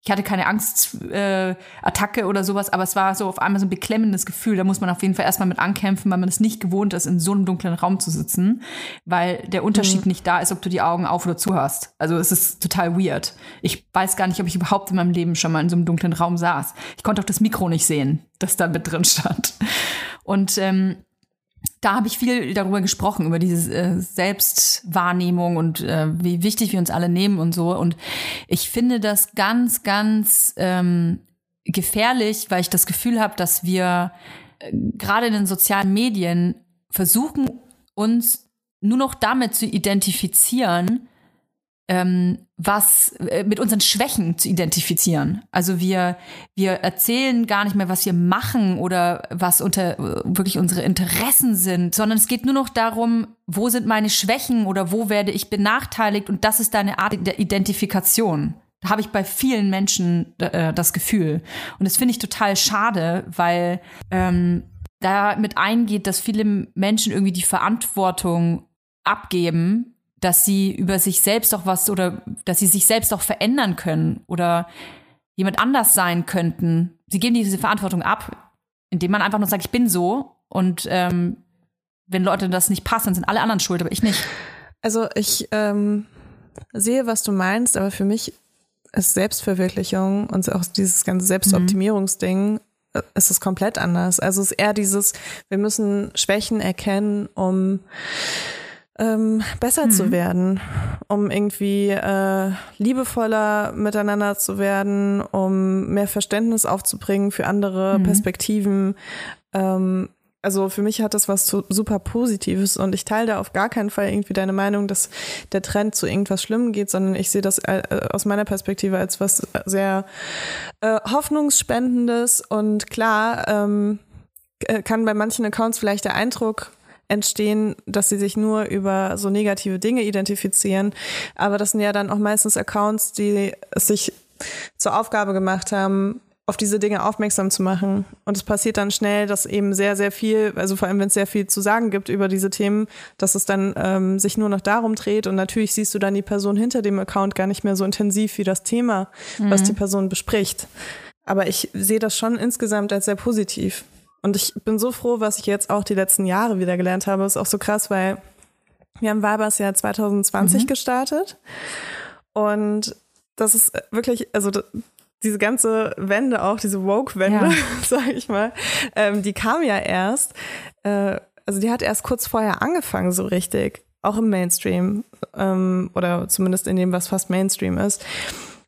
B: ich hatte keine Angstattacke äh, oder sowas, aber es war so auf einmal so ein beklemmendes Gefühl. Da muss man auf jeden Fall erstmal mit ankämpfen, weil man es nicht gewohnt ist, in so einem dunklen Raum zu sitzen, weil der Unterschied mhm. nicht da ist, ob du die Augen auf oder zu hast. Also es ist total weird. Ich weiß gar nicht, ob ich überhaupt in meinem Leben schon mal in so einem dunklen Raum saß. Ich konnte auch das Mikro nicht sehen, das da mit drin stand. Und ähm, da habe ich viel darüber gesprochen, über diese äh, Selbstwahrnehmung und äh, wie wichtig wir uns alle nehmen und so. Und ich finde das ganz, ganz ähm, gefährlich, weil ich das Gefühl habe, dass wir äh, gerade in den sozialen Medien versuchen, uns nur noch damit zu identifizieren, ähm, was äh, mit unseren Schwächen zu identifizieren. Also wir wir erzählen gar nicht mehr, was wir machen oder was unter wirklich unsere Interessen sind, sondern es geht nur noch darum, wo sind meine Schwächen oder wo werde ich benachteiligt und das ist deine Art der Identifikation. Da habe ich bei vielen Menschen äh, das Gefühl und das finde ich total schade, weil ähm, da mit eingeht, dass viele Menschen irgendwie die Verantwortung abgeben dass sie über sich selbst auch was oder dass sie sich selbst auch verändern können oder jemand anders sein könnten. Sie geben diese Verantwortung ab, indem man einfach nur sagt, ich bin so und ähm, wenn Leute das nicht passen, sind alle anderen schuld, aber ich nicht.
C: Also ich ähm, sehe, was du meinst, aber für mich ist Selbstverwirklichung und auch dieses ganze Selbstoptimierungsding mhm. ist es komplett anders. Also es ist eher dieses, wir müssen Schwächen erkennen, um ähm, besser mhm. zu werden, um irgendwie äh, liebevoller miteinander zu werden, um mehr Verständnis aufzubringen für andere mhm. Perspektiven. Ähm, also für mich hat das was super Positives und ich teile da auf gar keinen Fall irgendwie deine Meinung, dass der Trend zu irgendwas Schlimmem geht, sondern ich sehe das äh, aus meiner Perspektive als was sehr äh, hoffnungsspendendes und klar ähm, äh, kann bei manchen Accounts vielleicht der Eindruck entstehen, dass sie sich nur über so negative Dinge identifizieren. Aber das sind ja dann auch meistens Accounts, die es sich zur Aufgabe gemacht haben, auf diese Dinge aufmerksam zu machen. Und es passiert dann schnell, dass eben sehr, sehr viel, also vor allem wenn es sehr viel zu sagen gibt über diese Themen, dass es dann ähm, sich nur noch darum dreht. Und natürlich siehst du dann die Person hinter dem Account gar nicht mehr so intensiv wie das Thema, mhm. was die Person bespricht. Aber ich sehe das schon insgesamt als sehr positiv. Und ich bin so froh, was ich jetzt auch die letzten Jahre wieder gelernt habe. Ist auch so krass, weil wir haben Weibers Jahr 2020 mhm. gestartet. Und das ist wirklich, also diese ganze Wende auch, diese Woke-Wende, ja. sage ich mal, ähm, die kam ja erst, äh, also die hat erst kurz vorher angefangen, so richtig, auch im Mainstream ähm, oder zumindest in dem, was fast Mainstream ist.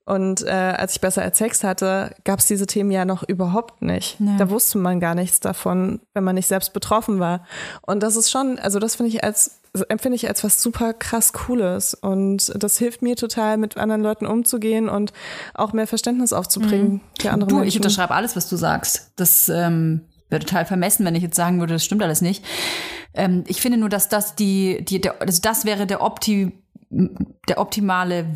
C: Und äh, als ich besser als Sex hatte, gab es diese Themen ja noch überhaupt nicht. Nee. Da wusste man gar nichts davon, wenn man nicht selbst betroffen war. Und das ist schon, also das finde ich als empfinde ich als was super krass Cooles und das hilft mir total, mit anderen Leuten umzugehen und auch mehr Verständnis aufzubringen mhm. für andere
B: du,
C: Menschen.
B: Ich unterschreibe alles, was du sagst. Das ähm, wäre total vermessen, wenn ich jetzt sagen würde, das stimmt alles nicht. Ähm, ich finde nur, dass das die, die der, also das wäre der Opti, der optimale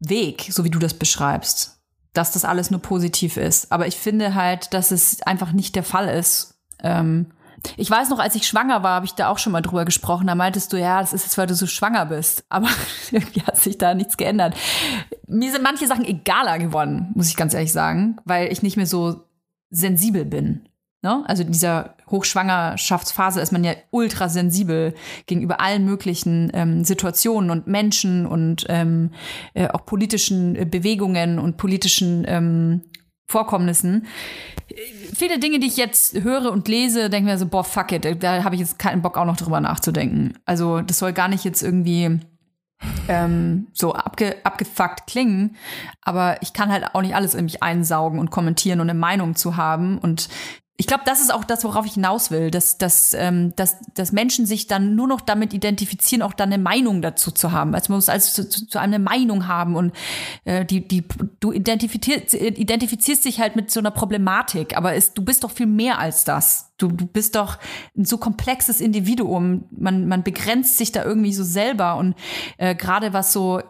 B: Weg, so wie du das beschreibst, dass das alles nur positiv ist. Aber ich finde halt, dass es einfach nicht der Fall ist. Ähm, ich weiß noch, als ich schwanger war, habe ich da auch schon mal drüber gesprochen. Da meintest du, ja, das ist jetzt, weil du so schwanger bist. Aber irgendwie hat sich da nichts geändert. Mir sind manche Sachen egaler geworden, muss ich ganz ehrlich sagen, weil ich nicht mehr so sensibel bin. Ne? Also in dieser Hochschwangerschaftsphase ist man ja ultra sensibel gegenüber allen möglichen ähm, Situationen und Menschen und ähm, äh, auch politischen äh, Bewegungen und politischen ähm, Vorkommnissen. Viele Dinge, die ich jetzt höre und lese, denke mir so, boah, fuck it, da habe ich jetzt keinen Bock auch noch drüber nachzudenken. Also das soll gar nicht jetzt irgendwie ähm, so abge, abgefuckt klingen, aber ich kann halt auch nicht alles in mich einsaugen und kommentieren und eine Meinung zu haben. Und ich glaube, das ist auch das, worauf ich hinaus will, dass, dass, ähm, dass, dass Menschen sich dann nur noch damit identifizieren, auch dann eine Meinung dazu zu haben. Also man muss also zu, zu, zu einem eine Meinung haben und äh, die, die, du identifizierst, identifizierst dich halt mit so einer Problematik, aber ist, du bist doch viel mehr als das. Du, du bist doch ein so komplexes Individuum. Man, man begrenzt sich da irgendwie so selber und äh, gerade was so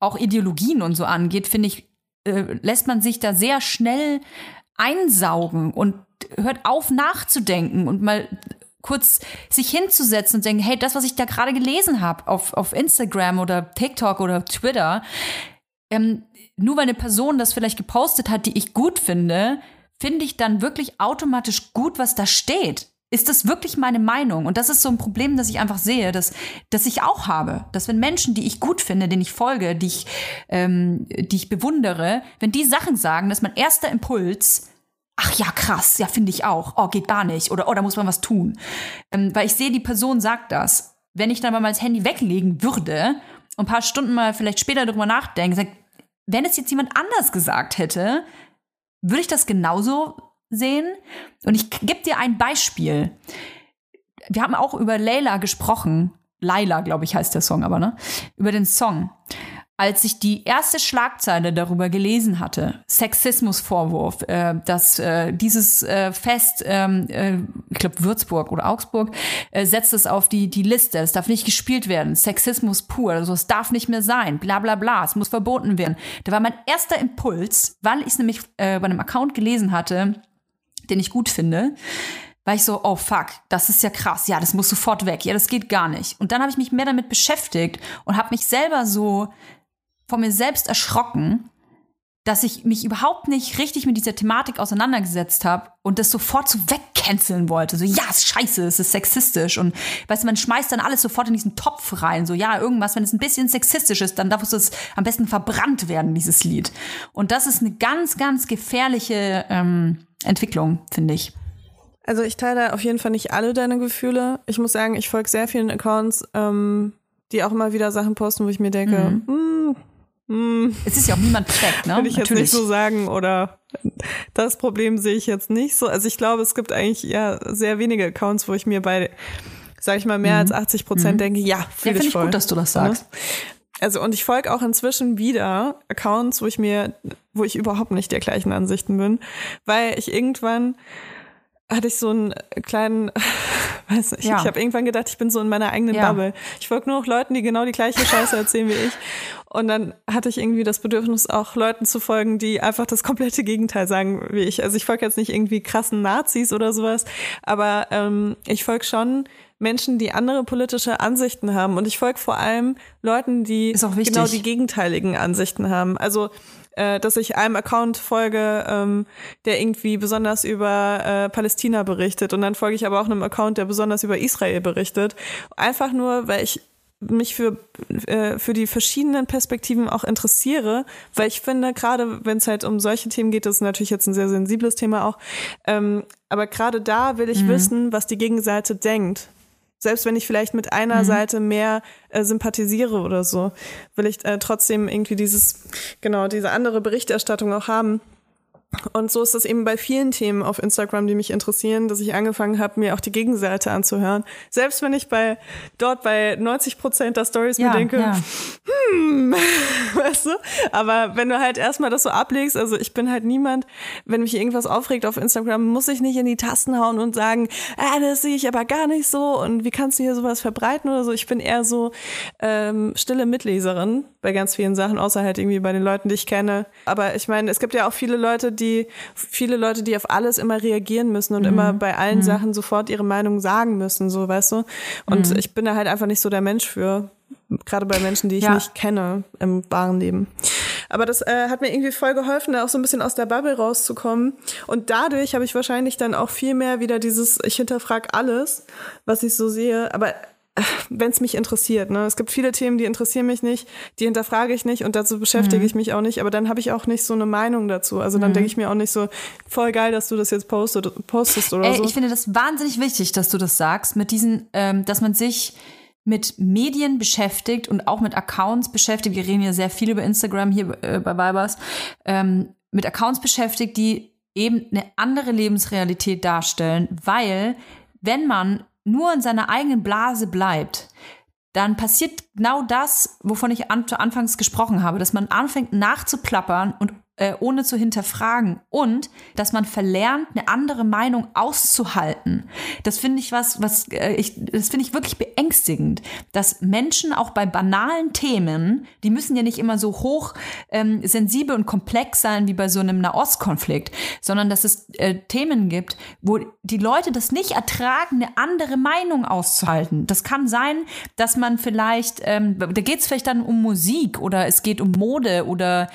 B: auch Ideologien und so angeht, finde ich, äh, lässt man sich da sehr schnell einsaugen und hört auf nachzudenken und mal kurz sich hinzusetzen und denken, hey, das, was ich da gerade gelesen habe auf, auf Instagram oder TikTok oder Twitter, ähm, nur weil eine Person das vielleicht gepostet hat, die ich gut finde, finde ich dann wirklich automatisch gut, was da steht. Ist das wirklich meine Meinung? Und das ist so ein Problem, das ich einfach sehe, dass, dass ich auch habe. Dass wenn Menschen, die ich gut finde, denen ich folge, die ich, ähm, die ich bewundere, wenn die Sachen sagen, dass mein erster Impuls, ach ja, krass, ja, finde ich auch. Oh, geht gar nicht. Oder, oh, da muss man was tun. Ähm, weil ich sehe, die Person sagt das. Wenn ich dann mal das Handy weglegen würde und ein paar Stunden mal vielleicht später darüber nachdenke, sag, wenn es jetzt jemand anders gesagt hätte, würde ich das genauso sehen. Und ich gebe dir ein Beispiel. Wir haben auch über Layla gesprochen. Laila, glaube ich, heißt der Song aber, ne? Über den Song als ich die erste Schlagzeile darüber gelesen hatte, Sexismusvorwurf, äh, dass äh, dieses äh, Fest, ähm, äh, ich glaube Würzburg oder Augsburg, äh, setzt es auf die, die Liste, es darf nicht gespielt werden, Sexismus pur, also es darf nicht mehr sein, bla bla bla, es muss verboten werden. Da war mein erster Impuls, weil ich es nämlich äh, bei einem Account gelesen hatte, den ich gut finde, war ich so, oh fuck, das ist ja krass, ja, das muss sofort weg, ja, das geht gar nicht. Und dann habe ich mich mehr damit beschäftigt und habe mich selber so von mir selbst erschrocken, dass ich mich überhaupt nicht richtig mit dieser Thematik auseinandergesetzt habe und das sofort so wegcanceln wollte. So, ja, ist scheiße, es ist sexistisch. Und weißt du, man schmeißt dann alles sofort in diesen Topf rein. So, ja, irgendwas, wenn es ein bisschen sexistisch ist, dann darf es am besten verbrannt werden, dieses Lied. Und das ist eine ganz, ganz gefährliche ähm, Entwicklung, finde ich.
C: Also ich teile auf jeden Fall nicht alle deine Gefühle. Ich muss sagen, ich folge sehr vielen Accounts, ähm, die auch immer wieder Sachen posten, wo ich mir denke, mhm. Hm.
B: Es ist ja auch niemand perfekt, ne?
C: Würde ich Natürlich. jetzt nicht so sagen oder das Problem sehe ich jetzt nicht so. Also ich glaube, es gibt eigentlich ja sehr wenige Accounts, wo ich mir bei, sag ich mal, mehr mhm. als 80 Prozent mhm. denke, ja, fühle ja, ich voll.
B: gut, dass du das sagst.
C: Also und ich folge auch inzwischen wieder Accounts, wo ich mir, wo ich überhaupt nicht der gleichen Ansichten bin, weil ich irgendwann hatte ich so einen kleinen, weiß nicht, ja. ich habe irgendwann gedacht, ich bin so in meiner eigenen ja. Bubble. Ich folge nur noch Leuten, die genau die gleiche Scheiße erzählen wie ich. Und dann hatte ich irgendwie das Bedürfnis, auch Leuten zu folgen, die einfach das komplette Gegenteil sagen wie ich. Also ich folge jetzt nicht irgendwie krassen Nazis oder sowas, aber ähm, ich folge schon Menschen, die andere politische Ansichten haben. Und ich folge vor allem Leuten, die genau die gegenteiligen Ansichten haben. Also äh, dass ich einem Account folge, ähm, der irgendwie besonders über äh, Palästina berichtet. Und dann folge ich aber auch einem Account, der besonders über Israel berichtet. Einfach nur, weil ich mich für, äh, für die verschiedenen Perspektiven auch interessiere, weil ich finde, gerade wenn es halt um solche Themen geht, das ist natürlich jetzt ein sehr sensibles Thema auch, ähm, aber gerade da will ich mhm. wissen, was die Gegenseite denkt. Selbst wenn ich vielleicht mit einer mhm. Seite mehr äh, sympathisiere oder so, will ich äh, trotzdem irgendwie dieses, genau, diese andere Berichterstattung auch haben. Und so ist das eben bei vielen Themen auf Instagram, die mich interessieren, dass ich angefangen habe, mir auch die Gegenseite anzuhören. Selbst wenn ich bei dort bei 90 Prozent der Stories ja, mir denke, ja. hm, weißt du? Aber wenn du halt erstmal das so ablegst, also ich bin halt niemand, wenn mich irgendwas aufregt auf Instagram, muss ich nicht in die Tasten hauen und sagen, ah, das sehe ich aber gar nicht so und wie kannst du hier sowas verbreiten oder so. Ich bin eher so ähm, stille Mitleserin bei ganz vielen Sachen, außer halt irgendwie bei den Leuten, die ich kenne. Aber ich meine, es gibt ja auch viele Leute, die, viele Leute, die auf alles immer reagieren müssen und mhm. immer bei allen mhm. Sachen sofort ihre Meinung sagen müssen, so, weißt du? Und mhm. ich bin da halt einfach nicht so der Mensch für. Gerade bei Menschen, die ich ja. nicht kenne im wahren Leben. Aber das äh, hat mir irgendwie voll geholfen, da auch so ein bisschen aus der Bubble rauszukommen. Und dadurch habe ich wahrscheinlich dann auch viel mehr wieder dieses, ich hinterfrage alles, was ich so sehe. Aber wenn es mich interessiert. Ne? Es gibt viele Themen, die interessieren mich nicht, die hinterfrage ich nicht und dazu beschäftige mhm. ich mich auch nicht, aber dann habe ich auch nicht so eine Meinung dazu. Also dann mhm. denke ich mir auch nicht so, voll geil, dass du das jetzt postet, postest oder
B: Ey,
C: so.
B: Ich finde das wahnsinnig wichtig, dass du das sagst, mit diesen, ähm, dass man sich mit Medien beschäftigt und auch mit Accounts beschäftigt. Wir reden ja sehr viel über Instagram hier äh, bei Vibers. Ähm, mit Accounts beschäftigt, die eben eine andere Lebensrealität darstellen, weil wenn man nur in seiner eigenen Blase bleibt, dann passiert genau das, wovon ich an, anfangs gesprochen habe, dass man anfängt nachzuplappern und äh, ohne zu hinterfragen und dass man verlernt, eine andere Meinung auszuhalten. Das finde ich was, was äh, ich, das finde ich wirklich beängstigend, dass Menschen auch bei banalen Themen, die müssen ja nicht immer so hoch ähm, sensibel und komplex sein wie bei so einem Nahostkonflikt, sondern dass es äh, Themen gibt, wo die Leute das nicht ertragen, eine andere Meinung auszuhalten. Das kann sein, dass man vielleicht, ähm, da geht es vielleicht dann um Musik oder es geht um Mode oder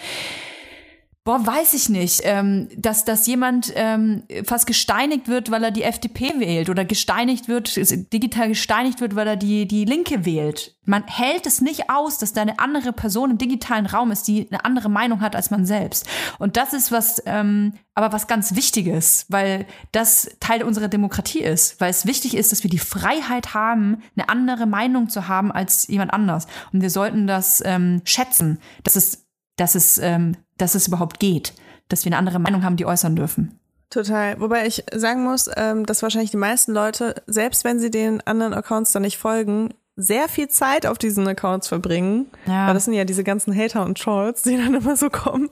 B: boah, weiß ich nicht, ähm, dass, dass jemand ähm, fast gesteinigt wird, weil er die FDP wählt oder gesteinigt wird, digital gesteinigt wird, weil er die, die Linke wählt. Man hält es nicht aus, dass da eine andere Person im digitalen Raum ist, die eine andere Meinung hat als man selbst. Und das ist was, ähm, aber was ganz Wichtiges, weil das Teil unserer Demokratie ist, weil es wichtig ist, dass wir die Freiheit haben, eine andere Meinung zu haben als jemand anders. Und wir sollten das ähm, schätzen, dass es, dass es ähm, dass es überhaupt geht, dass wir eine andere Meinung haben, die äußern dürfen.
C: Total. Wobei ich sagen muss, ähm, dass wahrscheinlich die meisten Leute, selbst wenn sie den anderen Accounts dann nicht folgen, sehr viel Zeit auf diesen Accounts verbringen. Ja. Weil das sind ja diese ganzen Hater und Trolls, die dann immer so kommen,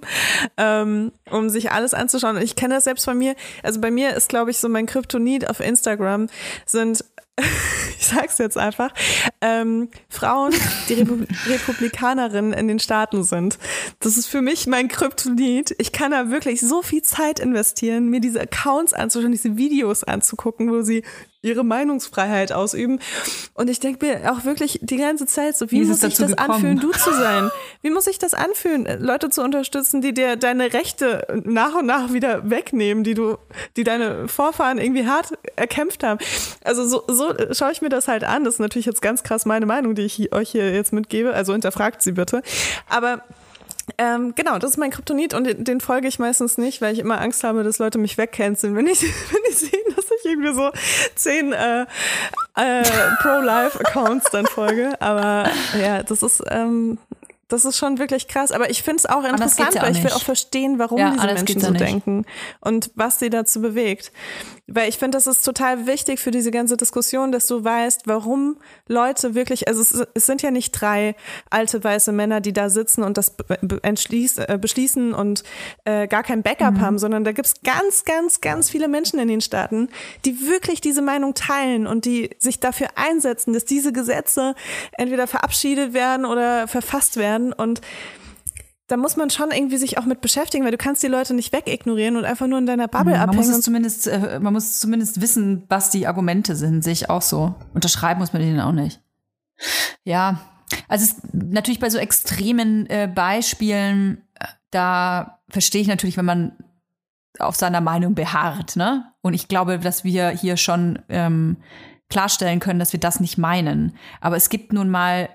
C: ähm, um sich alles anzuschauen. Und ich kenne das selbst von mir. Also bei mir ist, glaube ich, so mein Kryptonit auf Instagram sind ich sag's jetzt einfach, ähm, Frauen, die Repu Republikanerinnen in den Staaten sind. Das ist für mich mein Kryptonit. Ich kann da wirklich so viel Zeit investieren, mir diese Accounts anzuschauen, diese Videos anzugucken, wo sie ihre Meinungsfreiheit ausüben. Und ich denke mir auch wirklich die ganze Zeit so, wie, wie muss sich das gekommen? anfühlen, du zu sein? Wie muss ich das anfühlen, Leute zu unterstützen, die dir deine Rechte nach und nach wieder wegnehmen, die du, die deine Vorfahren irgendwie hart erkämpft haben? Also so, so schaue ich mir das halt an. Das ist natürlich jetzt ganz krass meine Meinung, die ich euch hier jetzt mitgebe. Also hinterfragt sie bitte. Aber ähm, genau, das ist mein Kryptonit und den, den, folge ich meistens nicht, weil ich immer Angst habe, dass Leute mich wegcanceln, wenn ich, wenn ich so zehn äh, äh, Pro-Life-Accounts dann folge. Aber ja, das ist, ähm, das ist schon wirklich krass. Aber ich finde es auch interessant, ja weil ich will auch verstehen, warum ja, diese Menschen so denken und was sie dazu bewegt. Weil ich finde, das ist total wichtig für diese ganze Diskussion, dass du weißt, warum Leute wirklich, also es, es sind ja nicht drei alte weiße Männer, die da sitzen und das äh, beschließen und äh, gar kein Backup mhm. haben, sondern da gibt's ganz, ganz, ganz viele Menschen in den Staaten, die wirklich diese Meinung teilen und die sich dafür einsetzen, dass diese Gesetze entweder verabschiedet werden oder verfasst werden und da muss man schon irgendwie sich auch mit beschäftigen, weil du kannst die Leute nicht wegignorieren und einfach nur in deiner Bubble man abhängen.
B: Muss es zumindest, äh, man muss zumindest wissen, was die Argumente sind, sehe ich auch so. Unterschreiben muss man denen auch nicht. Ja, also es, natürlich bei so extremen äh, Beispielen, äh, da verstehe ich natürlich, wenn man auf seiner Meinung beharrt, ne? Und ich glaube, dass wir hier schon ähm, klarstellen können, dass wir das nicht meinen. Aber es gibt nun mal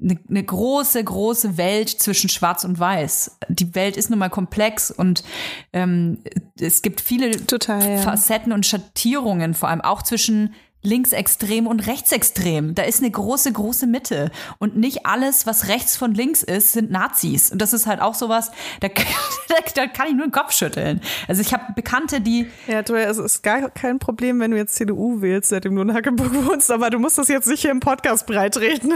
B: eine, eine große, große Welt zwischen Schwarz und Weiß. Die Welt ist nun mal komplex und ähm, es gibt viele
C: Total, ja.
B: Facetten und Schattierungen, vor allem auch zwischen linksextrem und rechtsextrem. Da ist eine große, große Mitte. Und nicht alles, was rechts von links ist, sind Nazis. Und das ist halt auch sowas, da, da kann ich nur den Kopf schütteln. Also ich habe Bekannte, die.
C: Ja, du, es ist gar kein Problem, wenn du jetzt CDU wählst, seitdem du in Hackeburg wohnst, aber du musst das jetzt nicht hier im Podcast breitreden.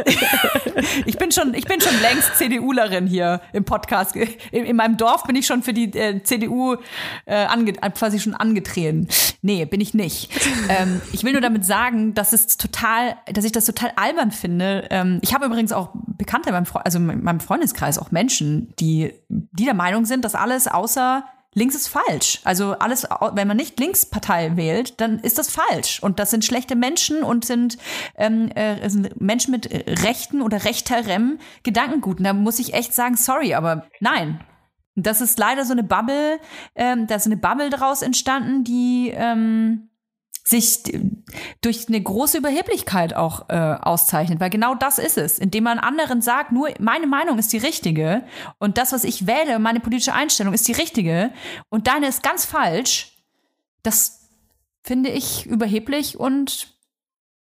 B: ich bin schon, ich bin schon längst CDUlerin hier im Podcast. In, in meinem Dorf bin ich schon für die äh, CDU äh, ange, quasi schon angetreten. Nee, bin ich nicht. Ähm, ich will nur damit sagen, dass es total, dass ich das total albern finde. Ähm, ich habe übrigens auch Bekannte in meinem, also in meinem Freundeskreis auch Menschen, die, die der Meinung sind, dass alles außer links ist falsch. Also alles, wenn man nicht Linkspartei wählt, dann ist das falsch. Und das sind schlechte Menschen und sind, ähm, äh, sind Menschen mit rechten oder rechterem Gedankengut. Und da muss ich echt sagen, sorry, aber nein. Das ist leider so eine Bubble, ähm, da ist eine Bubble daraus entstanden, die ähm, sich durch eine große Überheblichkeit auch äh, auszeichnet, weil genau das ist es, indem man anderen sagt, nur meine Meinung ist die richtige und das, was ich wähle, meine politische Einstellung ist die richtige und deine ist ganz falsch. Das finde ich überheblich und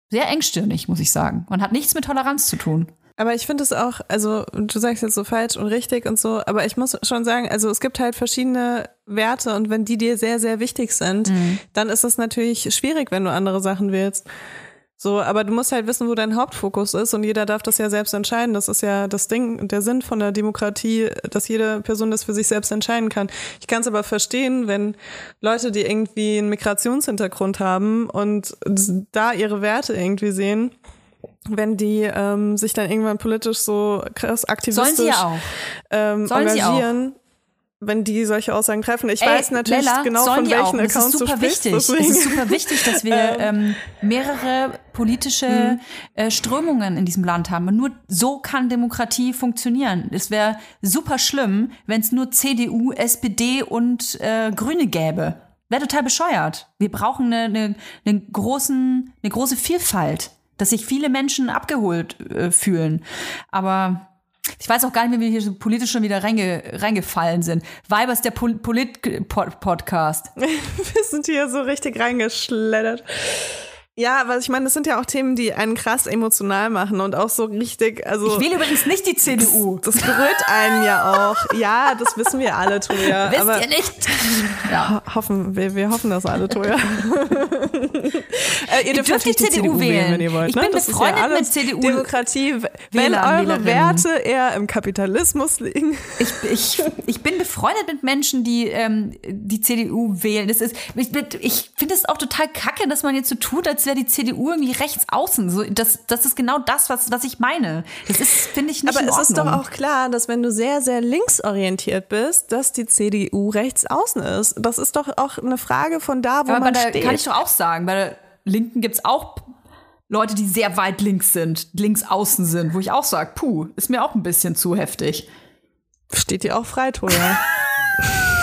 B: sehr engstirnig, muss ich sagen, und hat nichts mit Toleranz zu tun.
C: Aber ich finde es auch, also du sagst jetzt so falsch und richtig und so, aber ich muss schon sagen, also es gibt halt verschiedene Werte und wenn die dir sehr, sehr wichtig sind, mhm. dann ist es natürlich schwierig, wenn du andere Sachen willst. So, aber du musst halt wissen, wo dein Hauptfokus ist und jeder darf das ja selbst entscheiden. Das ist ja das Ding und der Sinn von der Demokratie, dass jede Person das für sich selbst entscheiden kann. Ich kann es aber verstehen, wenn Leute, die irgendwie einen Migrationshintergrund haben und da ihre Werte irgendwie sehen, wenn die ähm, sich dann irgendwann politisch so krass aktivistisch
B: Sollen sie ja auch.
C: Ähm,
B: Sollen
C: engagieren, wenn die solche Aussagen treffen. Ich Ey, weiß natürlich Lella, genau, von welchen Accounts es ist super du
B: wichtig. Es ist super wichtig, dass wir ähm, mehrere politische mhm. äh, Strömungen in diesem Land haben. Und nur so kann Demokratie funktionieren. Es wäre super schlimm, wenn es nur CDU, SPD und äh, Grüne gäbe. Wäre total bescheuert. Wir brauchen eine, eine, eine, großen, eine große Vielfalt, dass sich viele Menschen abgeholt äh, fühlen. Aber ich weiß auch gar nicht wie wir hier politisch schon wieder reinge, reingefallen sind. Weibers der Pol Polit-Podcast.
C: wir sind hier so richtig reingeschleddert. Ja, aber ich meine, das sind ja auch Themen, die einen krass emotional machen und auch so richtig, also.
B: Ich wähle übrigens nicht die CDU.
C: Das, das berührt einen ja auch. Ja, das wissen wir alle, Toja.
B: Wisst aber ihr nicht?
C: Ja. Hoffen, wir, wir hoffen das alle, Toja.
B: äh, ihr dürft, dürft die, die CDU, wählen. wählen, wenn ihr wollt. Ich ne? bin das befreundet ja mit CDU.
C: Demokratie. Wenn eure Werte eher im Kapitalismus liegen.
B: Ich, ich, ich bin befreundet mit Menschen, die ähm, die CDU wählen. Das ist, ich, ich finde es auch total kacke, dass man jetzt so tut, als wäre die CDU irgendwie rechts außen. So, das, das ist genau das, was, was ich meine. Das ist, finde ich, nicht
C: Aber
B: es
C: ist doch auch klar, dass wenn du sehr, sehr linksorientiert bist, dass die CDU rechts außen ist. Das ist doch auch eine Frage von da, wo Aber man
B: bei der,
C: steht.
B: Kann ich doch auch sagen. Bei der Linken gibt es auch Leute, die sehr weit links sind, links außen sind, wo ich auch sage, puh, ist mir auch ein bisschen zu heftig.
C: Steht dir auch frei, Toja.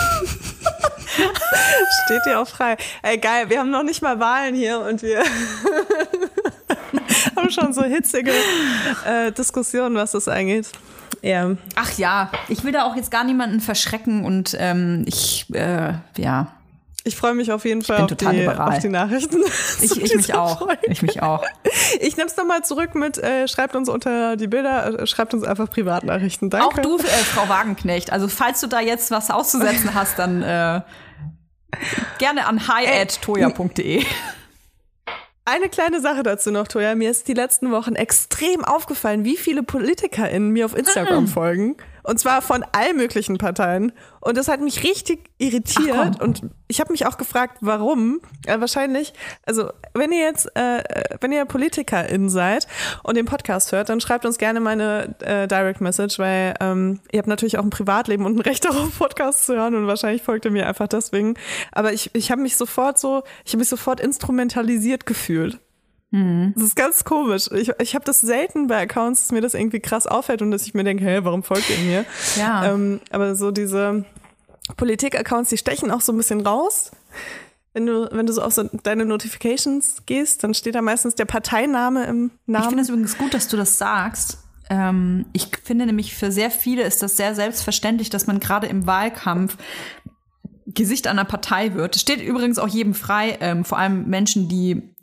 C: Steht dir auch frei. Ey, geil, wir haben noch nicht mal Wahlen hier und wir haben schon so hitzige äh, Diskussionen, was das angeht.
B: Ja. Ach ja, ich will da auch jetzt gar niemanden verschrecken und ähm, ich, äh, ja.
C: Ich freue mich auf jeden Fall auf die, auf die, Nachrichten.
B: Ich, ich mich auch. Ich mich auch.
C: Ich nehme es nochmal zurück mit, äh, schreibt uns unter die Bilder, äh, schreibt uns einfach Privatnachrichten. Danke.
B: Auch du, äh, Frau Wagenknecht. Also falls du da jetzt was auszusetzen hast, dann äh, Gerne an hi@toya.de.
C: Eine kleine Sache dazu noch, Toya. Mir ist die letzten Wochen extrem aufgefallen, wie viele PolitikerInnen mir auf Instagram folgen. Und zwar von allen möglichen Parteien. Und das hat mich richtig irritiert. und ich habe mich auch gefragt, warum. Äh, wahrscheinlich, also wenn ihr jetzt, äh, wenn ihr PolitikerInnen seid und den Podcast hört, dann schreibt uns gerne meine äh, Direct Message, weil ähm, ihr habt natürlich auch ein Privatleben und ein Recht darauf, Podcasts zu hören und wahrscheinlich folgt ihr mir einfach deswegen. Aber ich, ich habe mich sofort so, ich habe mich sofort instrumentalisiert gefühlt. Mhm. Das ist ganz komisch. Ich, ich habe das selten bei Accounts, dass mir das irgendwie krass auffällt und dass ich mir denke, hey, warum folgt ihr mir? Ja. Ähm, aber so diese Politik-Accounts, die stechen auch so ein bisschen raus. Wenn du, wenn du so auf so deine Notifications gehst, dann steht da meistens der Parteiname im Namen.
B: Ich finde es übrigens gut, dass du das sagst. Ähm, ich finde nämlich für sehr viele ist das sehr selbstverständlich, dass man gerade im Wahlkampf Gesicht einer Partei wird. Das steht übrigens auch jedem frei, ähm, vor allem Menschen, die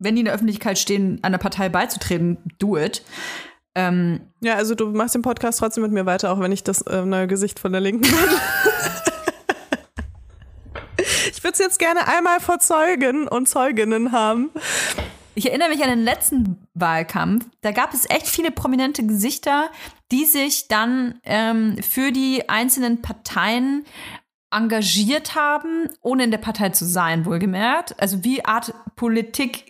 B: wenn die in der Öffentlichkeit stehen, einer Partei beizutreten, do it. Ähm,
C: ja, also du machst den Podcast trotzdem mit mir weiter, auch wenn ich das äh, neue Gesicht von der Linken bin. ich würde es jetzt gerne einmal vor Zeugen und Zeuginnen haben.
B: Ich erinnere mich an den letzten Wahlkampf. Da gab es echt viele prominente Gesichter, die sich dann ähm, für die einzelnen Parteien engagiert haben, ohne in der Partei zu sein, wohlgemerkt. Also wie Art Politik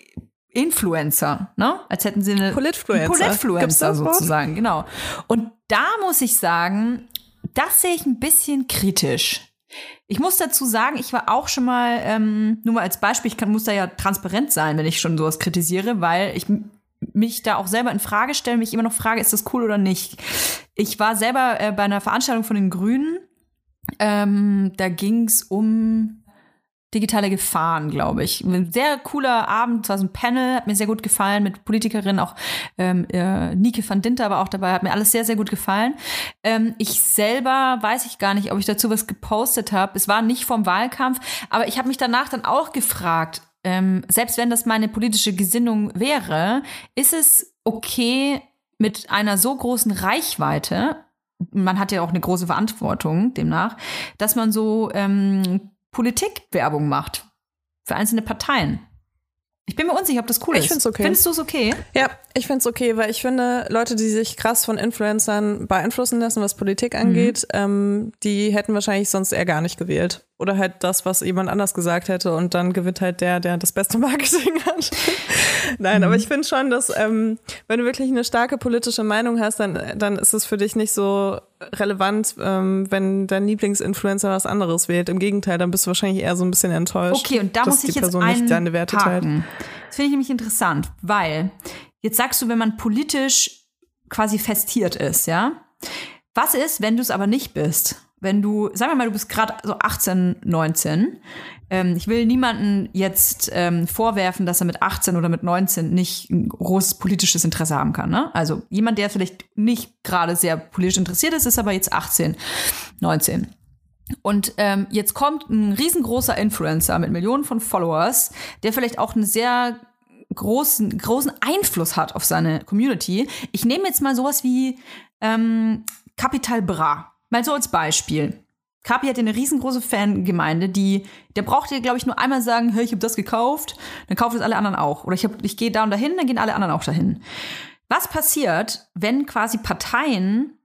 B: Influencer, ne? Als hätten sie eine
C: Politfluencer,
B: Politfluencer sozusagen, genau. Und da muss ich sagen, das sehe ich ein bisschen kritisch. Ich muss dazu sagen, ich war auch schon mal, ähm, nur mal als Beispiel, ich kann, muss da ja transparent sein, wenn ich schon sowas kritisiere, weil ich mich da auch selber in Frage stelle, mich immer noch frage, ist das cool oder nicht. Ich war selber äh, bei einer Veranstaltung von den Grünen. Ähm, da ging es um digitale Gefahren, glaube ich. Ein sehr cooler Abend, war so ein Panel, hat mir sehr gut gefallen, mit Politikerinnen, auch ähm, äh, Nike van Dinter war auch dabei, hat mir alles sehr, sehr gut gefallen. Ähm, ich selber weiß ich gar nicht, ob ich dazu was gepostet habe. Es war nicht vom Wahlkampf, aber ich habe mich danach dann auch gefragt, ähm, selbst wenn das meine politische Gesinnung wäre, ist es okay, mit einer so großen Reichweite man hat ja auch eine große Verantwortung demnach, dass man so ähm, Politikwerbung macht. Für einzelne Parteien. Ich bin mir unsicher, ob das cool
C: ist. Ich find's okay.
B: Findest du es okay?
C: Ja, ich finde es okay, weil ich finde, Leute, die sich krass von Influencern beeinflussen lassen, was Politik angeht, mhm. ähm, die hätten wahrscheinlich sonst eher gar nicht gewählt. Oder halt das, was jemand anders gesagt hätte und dann gewinnt halt der, der das beste Marketing hat. Nein, mhm. aber ich finde schon, dass ähm, wenn du wirklich eine starke politische Meinung hast, dann, dann ist es für dich nicht so relevant, ähm, wenn dein Lieblingsinfluencer was anderes wählt. Im Gegenteil, dann bist du wahrscheinlich eher so ein bisschen enttäuscht.
B: Okay, und da muss ich jetzt einen nicht deine Werte haken. Das finde ich nämlich interessant, weil jetzt sagst du, wenn man politisch quasi festiert ist, ja? Was ist, wenn du es aber nicht bist? Wenn du, sagen wir mal, du bist gerade so 18, 19. Ähm, ich will niemanden jetzt ähm, vorwerfen, dass er mit 18 oder mit 19 nicht ein großes politisches Interesse haben kann. Ne? Also jemand, der vielleicht nicht gerade sehr politisch interessiert ist, ist aber jetzt 18, 19. Und ähm, jetzt kommt ein riesengroßer Influencer mit Millionen von Followers, der vielleicht auch einen sehr großen, großen Einfluss hat auf seine Community. Ich nehme jetzt mal sowas wie ähm, Capital Bra. Mal so als Beispiel. Kapi hat ja eine riesengroße Fangemeinde, die, der braucht dir, glaube ich, nur einmal sagen, hey, ich habe das gekauft, dann kaufen es alle anderen auch. Oder ich, hab, ich gehe da und dahin, dann gehen alle anderen auch dahin. Was passiert, wenn quasi Parteien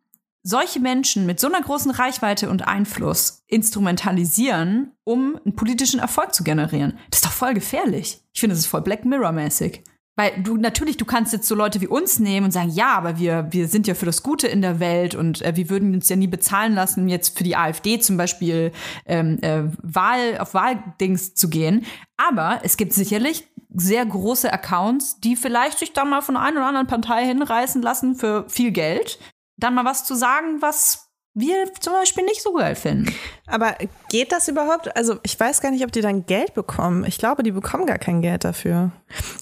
B: solche Menschen mit so einer großen Reichweite und Einfluss instrumentalisieren, um einen politischen Erfolg zu generieren? Das ist doch voll gefährlich. Ich finde, das ist voll Black Mirror-mäßig. Weil du natürlich, du kannst jetzt so Leute wie uns nehmen und sagen, ja, aber wir, wir sind ja für das Gute in der Welt und äh, wir würden uns ja nie bezahlen lassen, jetzt für die AfD zum Beispiel ähm, äh, Wahl auf Wahldings zu gehen. Aber es gibt sicherlich sehr große Accounts, die vielleicht sich da mal von einer oder anderen Partei hinreißen lassen für viel Geld, dann mal was zu sagen, was wir zum Beispiel nicht so geil finden.
C: Aber geht das überhaupt? Also ich weiß gar nicht, ob die dann Geld bekommen. Ich glaube, die bekommen gar kein Geld dafür.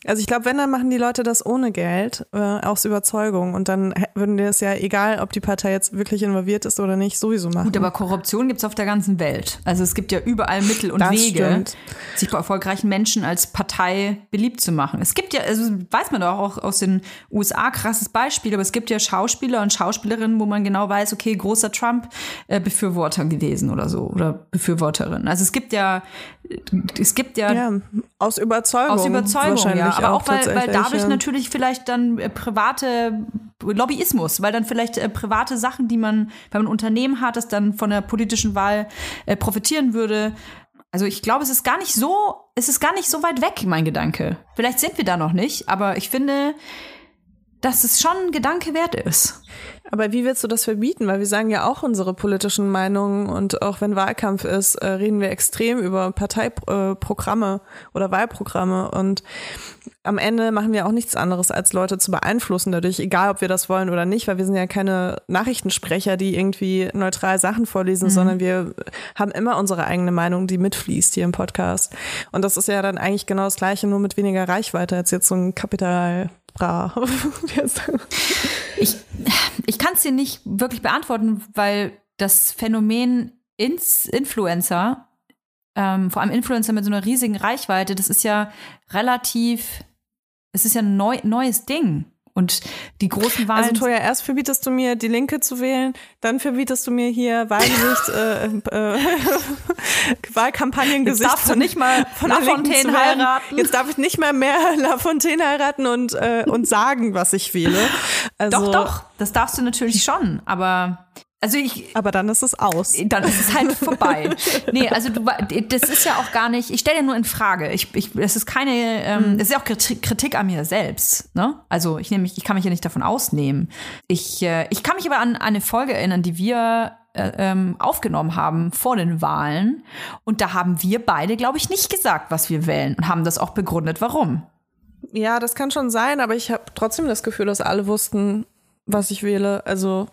C: Also ich glaube, wenn, dann machen die Leute das ohne Geld, äh, aus Überzeugung. Und dann würden die es ja, egal ob die Partei jetzt wirklich involviert ist oder nicht, sowieso machen.
B: Gut, aber Korruption gibt's auf der ganzen Welt. Also es gibt ja überall Mittel und das Wege, stimmt. sich bei erfolgreichen Menschen als Partei beliebt zu machen. Es gibt ja, also weiß man doch auch aus den USA, krasses Beispiel, aber es gibt ja Schauspieler und Schauspielerinnen, wo man genau weiß, okay, großer Trump-Befürworter gewesen oder so oder Befürworterin. Also es gibt ja, es gibt ja, ja
C: aus Überzeugung,
B: aus Überzeugung, ja, aber auch, auch weil, weil dadurch ja. natürlich vielleicht dann äh, private Lobbyismus, weil dann vielleicht äh, private Sachen, die man, wenn man ein Unternehmen hat, das dann von der politischen Wahl äh, profitieren würde. Also ich glaube, es ist gar nicht so, es ist gar nicht so weit weg, mein Gedanke. Vielleicht sind wir da noch nicht, aber ich finde, dass es schon ein Gedanke wert ist.
C: Aber wie willst du das verbieten? Weil wir sagen ja auch unsere politischen Meinungen und auch wenn Wahlkampf ist, äh, reden wir extrem über Parteiprogramme oder Wahlprogramme und am Ende machen wir auch nichts anderes, als Leute zu beeinflussen dadurch, egal ob wir das wollen oder nicht, weil wir sind ja keine Nachrichtensprecher, die irgendwie neutral Sachen vorlesen, mhm. sondern wir haben immer unsere eigene Meinung, die mitfließt hier im Podcast. Und das ist ja dann eigentlich genau das Gleiche, nur mit weniger Reichweite als jetzt so ein Kapital Bra.
B: ich ich kann es dir nicht wirklich beantworten, weil das Phänomen Ins Influencer, ähm, vor allem Influencer mit so einer riesigen Reichweite, das ist ja relativ, es ist ja ein neu, neues Ding. Und die großen Wahlen.
C: Also Toja, erst verbietest du mir, die Linke zu wählen, dann verbietest du mir hier Wahlgesicht, äh, äh, Wahlkampagnen Jetzt
B: darfst du nicht mal von Lafontaine heiraten.
C: Jetzt darf ich nicht mal mehr Lafontaine heiraten und, äh, und sagen, was ich wähle.
B: Also, doch, doch, das darfst du natürlich schon, aber also ich.
C: Aber dann ist es aus.
B: Dann ist es halt vorbei. Nee, also du, das ist ja auch gar nicht, ich stelle ja nur in Frage. Ich, ich, es ist keine, ähm, mhm. es ist ja auch Kritik an mir selbst. Ne? Also ich nehme mich, ich kann mich ja nicht davon ausnehmen. Ich, äh, ich kann mich aber an eine Folge erinnern, die wir äh, ähm, aufgenommen haben vor den Wahlen. Und da haben wir beide, glaube ich, nicht gesagt, was wir wählen und haben das auch begründet, warum.
C: Ja, das kann schon sein, aber ich habe trotzdem das Gefühl, dass alle wussten, was ich wähle. Also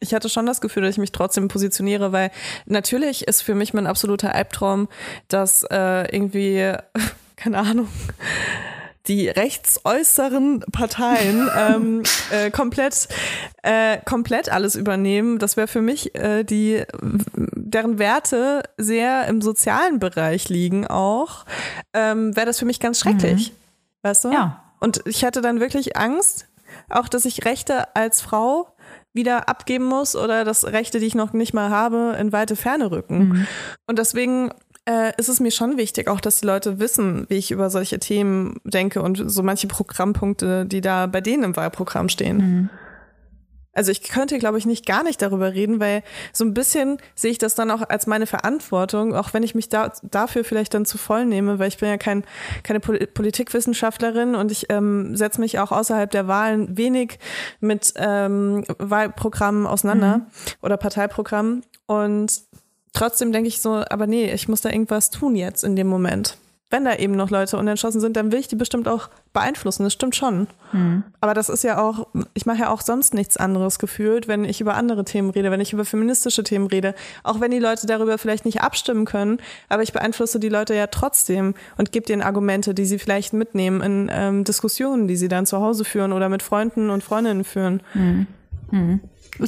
C: ich hatte schon das Gefühl, dass ich mich trotzdem positioniere, weil natürlich ist für mich mein absoluter Albtraum, dass äh, irgendwie, keine Ahnung, die rechtsäußeren Parteien ähm, äh, komplett, äh, komplett alles übernehmen. Das wäre für mich äh, die, deren Werte sehr im sozialen Bereich liegen auch, ähm, wäre das für mich ganz schrecklich. Mhm. Weißt du?
B: Ja.
C: Und ich hatte dann wirklich Angst, auch dass ich Rechte als Frau wieder abgeben muss oder dass Rechte, die ich noch nicht mal habe, in weite Ferne rücken. Mhm. Und deswegen äh, ist es mir schon wichtig, auch dass die Leute wissen, wie ich über solche Themen denke und so manche Programmpunkte, die da bei denen im Wahlprogramm stehen. Mhm. Also ich könnte, glaube ich, nicht gar nicht darüber reden, weil so ein bisschen sehe ich das dann auch als meine Verantwortung, auch wenn ich mich da, dafür vielleicht dann zu voll nehme, weil ich bin ja kein, keine Politikwissenschaftlerin und ich ähm, setze mich auch außerhalb der Wahlen wenig mit ähm, Wahlprogrammen auseinander mhm. oder Parteiprogrammen. Und trotzdem denke ich so, aber nee, ich muss da irgendwas tun jetzt in dem Moment wenn da eben noch Leute unentschlossen sind, dann will ich die bestimmt auch beeinflussen. Das stimmt schon. Mhm. Aber das ist ja auch, ich mache ja auch sonst nichts anderes gefühlt, wenn ich über andere Themen rede, wenn ich über feministische Themen rede. Auch wenn die Leute darüber vielleicht nicht abstimmen können, aber ich beeinflusse die Leute ja trotzdem und gebe denen Argumente, die sie vielleicht mitnehmen in ähm, Diskussionen, die sie dann zu Hause führen oder mit Freunden und Freundinnen führen. Mhm.
B: Mhm.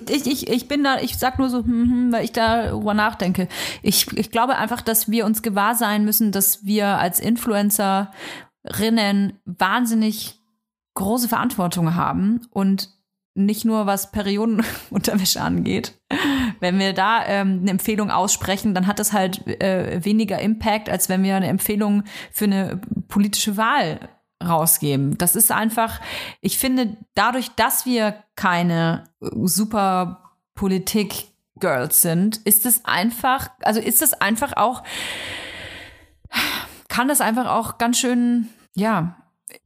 B: Ich, ich, ich bin da, ich sag nur so, hm, hm, weil ich darüber nachdenke. Ich, ich glaube einfach, dass wir uns gewahr sein müssen, dass wir als Influencerinnen wahnsinnig große Verantwortung haben und nicht nur was Periodenunterwäsche angeht. Wenn wir da ähm, eine Empfehlung aussprechen, dann hat das halt äh, weniger Impact, als wenn wir eine Empfehlung für eine politische Wahl rausgeben. Das ist einfach, ich finde, dadurch, dass wir keine super Politik-Girls sind, ist es einfach, also ist es einfach auch, kann das einfach auch ganz schön, ja,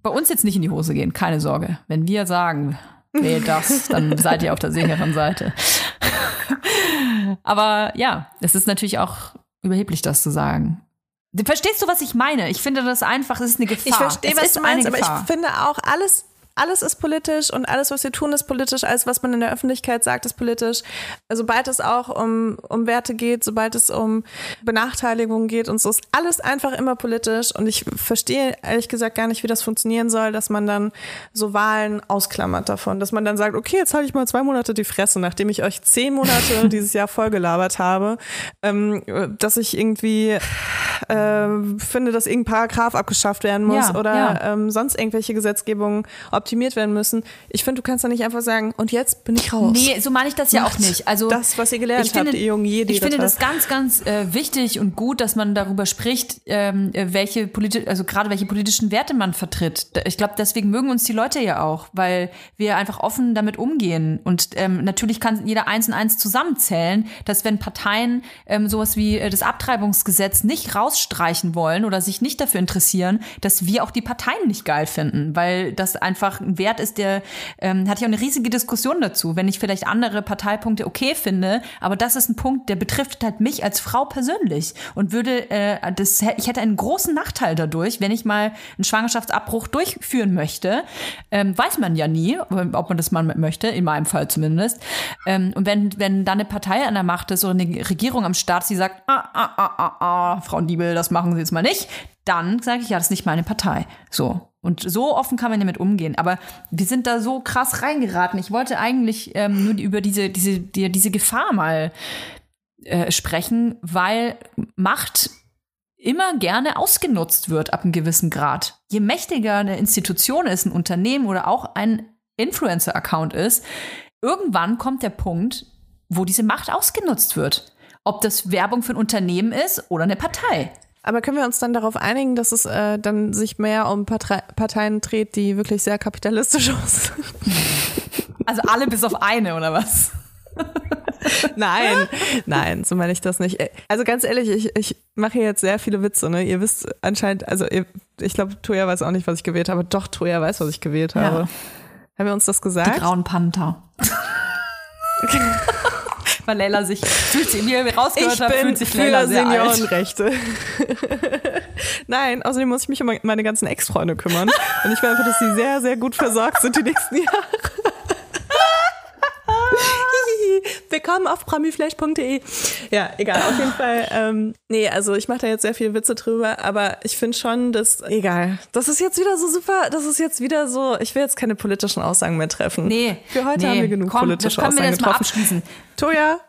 B: bei uns jetzt nicht in die Hose gehen, keine Sorge. Wenn wir sagen, nee, das, dann seid ihr auf der sicheren Seite. Aber ja, es ist natürlich auch überheblich, das zu sagen. Verstehst du, was ich meine? Ich finde das einfach, es ist eine Gefahr.
C: Ich verstehe, was du meinst, aber ich finde auch alles alles ist politisch und alles, was wir tun, ist politisch. Alles, was man in der Öffentlichkeit sagt, ist politisch. Sobald es auch um, um Werte geht, sobald es um Benachteiligung geht und so, ist alles einfach immer politisch. Und ich verstehe ehrlich gesagt gar nicht, wie das funktionieren soll, dass man dann so Wahlen ausklammert davon. Dass man dann sagt, okay, jetzt halte ich mal zwei Monate die Fresse, nachdem ich euch zehn Monate dieses Jahr vollgelabert habe, ähm, dass ich irgendwie äh, finde, dass irgendein Paragraph abgeschafft werden muss ja, oder ja. Ähm, sonst irgendwelche Gesetzgebungen, ob optimiert werden müssen. Ich finde, du kannst da nicht einfach sagen, und jetzt bin ich raus.
B: Nee, so meine ich das ja auch nicht. Also
C: das, was ihr gelernt finde, habt, ihr jungen Jedi.
B: Ich finde das ganz, ganz äh, wichtig und gut, dass man darüber spricht, ähm, welche politi also gerade welche politischen Werte man vertritt. Ich glaube, deswegen mögen uns die Leute ja auch, weil wir einfach offen damit umgehen. Und ähm, natürlich kann jeder eins und eins zusammenzählen, dass wenn Parteien ähm, sowas wie äh, das Abtreibungsgesetz nicht rausstreichen wollen oder sich nicht dafür interessieren, dass wir auch die Parteien nicht geil finden, weil das einfach einfach ein Wert ist, der ähm, hatte ich auch eine riesige Diskussion dazu, wenn ich vielleicht andere Parteipunkte okay finde, aber das ist ein Punkt, der betrifft halt mich als Frau persönlich und würde äh, das ich hätte einen großen Nachteil dadurch, wenn ich mal einen Schwangerschaftsabbruch durchführen möchte, ähm, weiß man ja nie, ob man das mal möchte, in meinem Fall zumindest. Ähm, und wenn wenn dann eine Partei an der Macht ist oder eine Regierung am Start, die sagt, ah, ah, ah, ah, ah, Frau Diebel, das machen Sie jetzt mal nicht, dann sage ich, ja, das ist nicht meine Partei. So. Und so offen kann man damit umgehen. Aber wir sind da so krass reingeraten. Ich wollte eigentlich ähm, nur über diese, diese, die, diese Gefahr mal äh, sprechen, weil Macht immer gerne ausgenutzt wird ab einem gewissen Grad. Je mächtiger eine Institution ist, ein Unternehmen oder auch ein Influencer-Account ist, irgendwann kommt der Punkt, wo diese Macht ausgenutzt wird. Ob das Werbung für ein Unternehmen ist oder eine Partei.
C: Aber können wir uns dann darauf einigen, dass es äh, dann sich mehr um Partei Parteien dreht, die wirklich sehr kapitalistisch aussehen?
B: Also alle bis auf eine, oder was?
C: nein, nein, so meine ich das nicht. Also ganz ehrlich, ich, ich mache hier jetzt sehr viele Witze, ne? Ihr wisst anscheinend, also ihr, ich glaube, Toya weiß auch nicht, was ich gewählt habe. Doch, Toya weiß, was ich gewählt habe. Ja. Haben wir uns das gesagt?
B: Die grauen Panther. weil Leila sich, wie ihr rausgehört habt, fühlt sich Leila sehr Seniorenrechte.
C: Nein, außerdem muss ich mich um meine ganzen Ex-Freunde kümmern. Und ich will einfach, dass sie sehr, sehr gut versorgt sind die nächsten Jahre. Willkommen auf pramiflash.de. Ja, egal, auf jeden Fall. Ähm, nee, also ich mache da jetzt sehr viele Witze drüber, aber ich finde schon, dass, egal, das ist jetzt wieder so super, das ist jetzt wieder so, ich will jetzt keine politischen Aussagen mehr treffen.
B: Nee.
C: Für heute
B: nee,
C: haben wir genug komm, politische
B: das
C: Aussagen
B: wir
C: getroffen. Mal
B: abschließen.
C: Toja,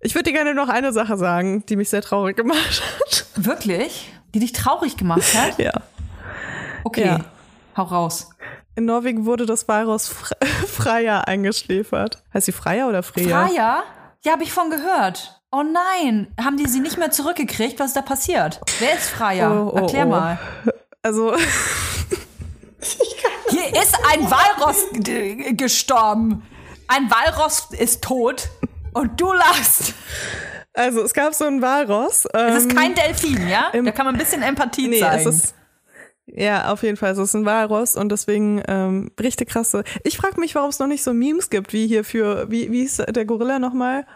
C: ich würde dir gerne noch eine Sache sagen, die mich sehr traurig gemacht hat.
B: Wirklich? Die dich traurig gemacht hat?
C: ja.
B: Okay, ja. hau raus.
C: In Norwegen wurde das Virus Freya eingeschläfert. Heißt sie Freya oder Freya?
B: Freya? Ja, habe ich von gehört. Oh nein, haben die sie nicht mehr zurückgekriegt? Was ist da passiert? Wer ist Freya? Oh, oh, Erklär oh. mal.
C: Also.
B: Hier ist ein Walross gestorben. Ein Walross ist tot und du lachst.
C: Also es gab so einen Walross.
B: Ähm, es ist kein Delfin, ja? Da kann man ein bisschen Empathie nee, zeigen. Es ist,
C: ja, auf jeden Fall. Es ist ein Walross und deswegen ähm, richtig krasse. Ich frage mich, warum es noch nicht so Memes gibt, wie hier für, wie, wie ist der Gorilla nochmal?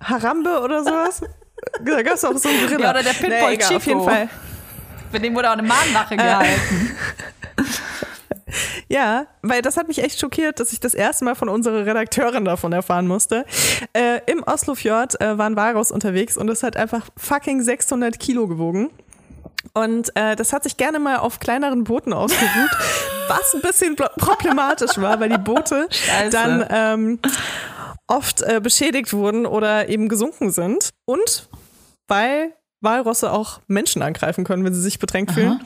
C: Harambe oder sowas? Da gab es auch so einen Gorilla.
B: Ja, oder der Pitbull nee, Chico. Auf jeden Fall. Für den wurde auch eine Mahnwache äh. gehalten.
C: Ja, weil das hat mich echt schockiert, dass ich das erste Mal von unserer Redakteurin davon erfahren musste. Äh, Im Oslofjord äh, war ein Walross unterwegs und es hat einfach fucking 600 Kilo gewogen. Und äh, das hat sich gerne mal auf kleineren Booten ausgeruht, was ein bisschen problematisch war, weil die Boote Scheiße. dann ähm, oft äh, beschädigt wurden oder eben gesunken sind. Und weil Walrosse auch Menschen angreifen können, wenn sie sich bedrängt fühlen.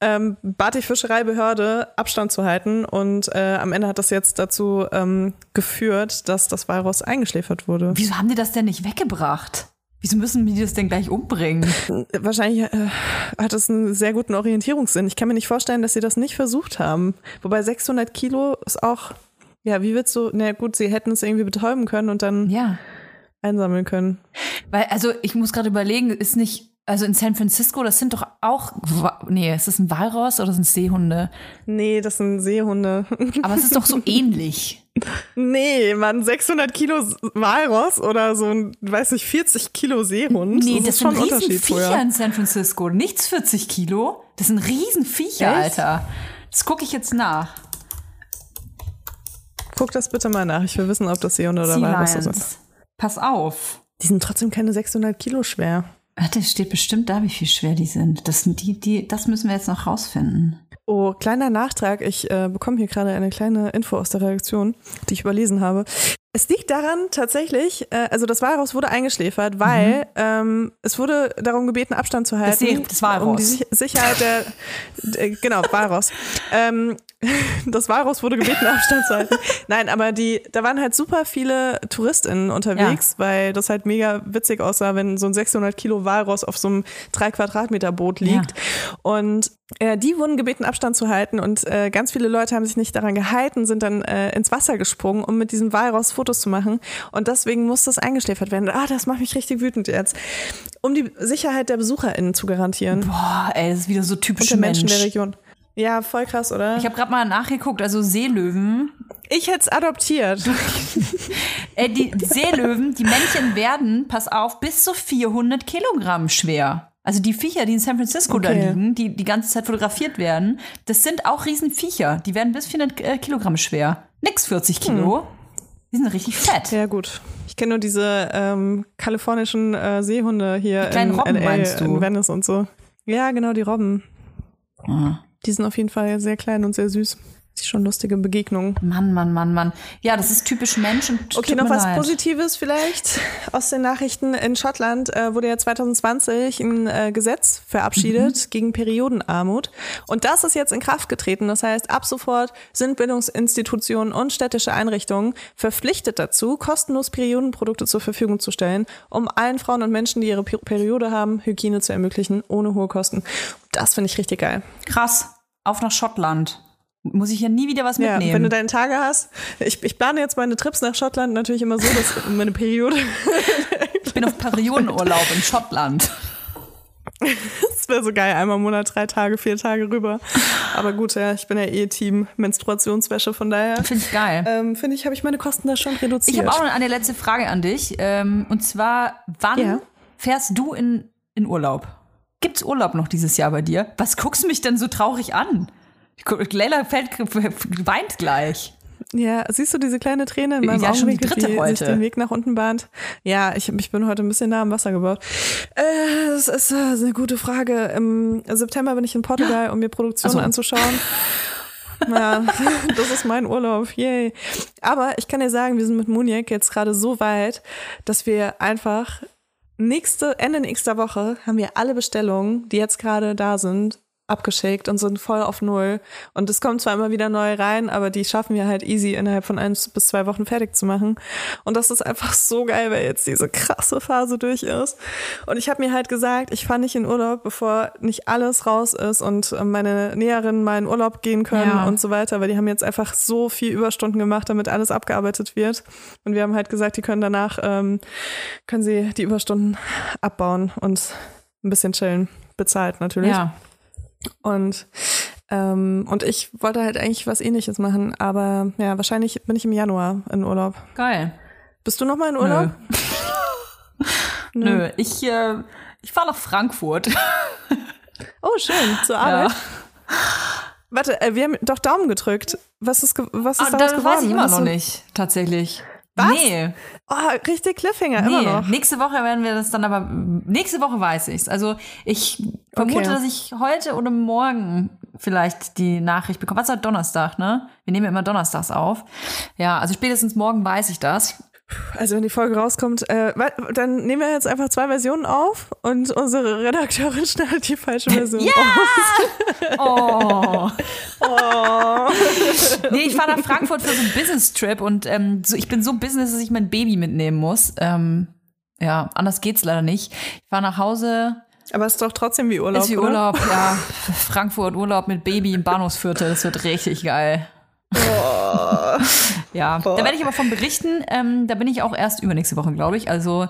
C: Ähm, bat die Fischereibehörde Abstand zu halten und äh, am Ende hat das jetzt dazu ähm, geführt, dass das Walross eingeschläfert wurde.
B: Wieso haben die das denn nicht weggebracht? Wieso müssen die das denn gleich umbringen?
C: Wahrscheinlich äh, hat es einen sehr guten Orientierungssinn. Ich kann mir nicht vorstellen, dass sie das nicht versucht haben. Wobei 600 Kilo ist auch, ja, wie willst du, na gut, sie hätten es irgendwie betäuben können und dann ja. einsammeln können.
B: Weil, also ich muss gerade überlegen, ist nicht also in San Francisco, das sind doch auch, nee, ist das ein Walross oder sind es Seehunde?
C: Nee, das sind Seehunde.
B: Aber es ist doch so ähnlich.
C: Nee, man, 600 Kilo Walross oder so ein, weiß ich, 40 Kilo Seehund.
B: Nee, das, das sind Riesenviecher in San Francisco. Nichts 40 Kilo. Das sind Riesenviecher, Echt? Alter. Das gucke ich jetzt nach.
C: Guck das bitte mal nach. Ich will wissen, ob das Seehunde oder Walrosse sind.
B: Pass auf.
C: Die sind trotzdem keine 600 Kilo schwer.
B: Warte, steht bestimmt da, wie viel schwer die sind. Das, die, die, das müssen wir jetzt noch rausfinden.
C: Oh, kleiner Nachtrag. Ich äh, bekomme hier gerade eine kleine Info aus der Reaktion, die ich überlesen habe. Es liegt daran tatsächlich, äh, also das Walross wurde eingeschläfert, weil mhm. ähm, es wurde darum gebeten, Abstand zu halten.
B: Das, das Walross.
C: Um die Sicherheit der, der genau, Walross. ähm, das Walross wurde gebeten, Abstand zu halten. Nein, aber die, da waren halt super viele TouristInnen unterwegs, ja. weil das halt mega witzig aussah, wenn so ein 600 Kilo Walross auf so einem 3 Quadratmeter Boot liegt. Ja. Und äh, die wurden gebeten, Abstand zu halten und äh, ganz viele Leute haben sich nicht daran gehalten, sind dann äh, ins Wasser gesprungen, um mit diesem Walross Fotos zu machen. Und deswegen muss das eingeschläfert werden. Ah, das macht mich richtig wütend jetzt. Um die Sicherheit der BesucherInnen zu garantieren.
B: Boah, ey, das ist wieder so typisch
C: Menschen der Region. Ja, voll krass, oder?
B: Ich habe gerade mal nachgeguckt, also Seelöwen.
C: Ich hätte es adoptiert.
B: äh, die Seelöwen, die Männchen werden, pass auf, bis zu 400 Kilogramm schwer. Also die Viecher, die in San Francisco okay. da liegen, die die ganze Zeit fotografiert werden, das sind auch Riesenviecher. Die werden bis 400 äh, Kilogramm schwer. Nix 40 Kilo. Hm. Die sind richtig fett.
C: Ja, gut. Ich kenne nur diese ähm, kalifornischen äh, Seehunde hier
B: die kleinen
C: in
B: Robben,
C: LA,
B: meinst du?
C: in Venice und so. Ja, genau, die Robben. Ah. Die sind auf jeden Fall sehr klein und sehr süß schon lustige Begegnungen.
B: Mann, Mann, Mann, Mann. Ja, das ist typisch Mensch. Und
C: okay, noch was leid. Positives vielleicht aus den Nachrichten. In Schottland äh, wurde ja 2020 ein äh, Gesetz verabschiedet mhm. gegen Periodenarmut. Und das ist jetzt in Kraft getreten. Das heißt, ab sofort sind Bildungsinstitutionen und städtische Einrichtungen verpflichtet dazu, kostenlos Periodenprodukte zur Verfügung zu stellen, um allen Frauen und Menschen, die ihre Periode haben, Hygiene zu ermöglichen, ohne hohe Kosten. Das finde ich richtig geil.
B: Krass. Auf nach Schottland. Muss ich ja nie wieder was mitnehmen.
C: Ja, wenn du deine Tage hast. Ich, ich plane jetzt meine Trips nach Schottland natürlich immer so, dass meine Periode.
B: ich bin auf Periodenurlaub in Schottland.
C: Das wäre so geil, einmal im Monat, drei Tage, vier Tage rüber. Aber gut, ja, ich bin ja eh Team Menstruationswäsche, von daher.
B: Finde ich geil.
C: Ähm, Finde ich, habe ich meine Kosten da schon reduziert.
B: Ich habe auch noch eine letzte Frage an dich. Ähm, und zwar, wann ja. fährst du in, in Urlaub? Gibt's Urlaub noch dieses Jahr bei dir? Was guckst du mich denn so traurig an? Leila fällt, weint gleich.
C: Ja, siehst du diese kleine Träne in meinem ja, Augenwinkel, die, die heute. sich den Weg nach unten bahnt? Ja, ich, ich bin heute ein bisschen nah am Wasser gebaut. Äh, das ist, das ist eine gute Frage. Im September bin ich in Portugal, um mir Produktion so. anzuschauen. Ja, das ist mein Urlaub. Yay. Aber ich kann dir sagen, wir sind mit Muniek jetzt gerade so weit, dass wir einfach nächste, Ende nächster Woche haben wir alle Bestellungen, die jetzt gerade da sind, abgeschickt und sind voll auf Null. Und es kommt zwar immer wieder neu rein, aber die schaffen wir halt easy innerhalb von eins bis zwei Wochen fertig zu machen. Und das ist einfach so geil, weil jetzt diese krasse Phase durch ist. Und ich habe mir halt gesagt, ich fahre nicht in Urlaub, bevor nicht alles raus ist und meine Näherinnen mal in Urlaub gehen können ja. und so weiter, weil die haben jetzt einfach so viel Überstunden gemacht, damit alles abgearbeitet wird. Und wir haben halt gesagt, die können danach, ähm, können sie die Überstunden abbauen und ein bisschen chillen. Bezahlt natürlich. Ja. Und ähm, und ich wollte halt eigentlich was ähnliches machen, aber ja, wahrscheinlich bin ich im Januar in Urlaub.
B: Geil.
C: Bist du noch mal in Urlaub?
B: Nö. Nö. Ich, äh, ich fahre nach Frankfurt.
C: oh, schön. Zur Arbeit. Ja. Warte, äh, wir haben doch Daumen gedrückt. Was ist, was ist ah, daraus geworden? weiß
B: ich immer noch nicht, tatsächlich.
C: Was? Nee. Oh, richtig Cliffhanger, nee. immer noch.
B: Nächste Woche werden wir das dann aber, nächste Woche weiß ich's. Also ich vermute, okay. dass ich heute oder morgen vielleicht die Nachricht bekomme. Was ist Donnerstag, ne? Wir nehmen ja immer donnerstags auf. Ja, also spätestens morgen weiß ich das.
C: Also wenn die Folge rauskommt, äh, dann nehmen wir jetzt einfach zwei Versionen auf und unsere Redakteurin schneidet die falsche Version ja!
B: raus. Oh. oh. nee, ich fahre nach Frankfurt für so einen Business-Trip und ähm, so, ich bin so business, dass ich mein Baby mitnehmen muss. Ähm, ja, anders geht's leider nicht. Ich fahre nach Hause.
C: Aber es ist doch trotzdem wie Urlaub.
B: Ist wie Urlaub, oder? ja. Frankfurt Urlaub mit Baby im Bahnhofsviertel, das wird richtig geil. Boah. Ja, Boah. da werde ich aber von berichten. Ähm, da bin ich auch erst übernächste Woche, glaube ich. Also,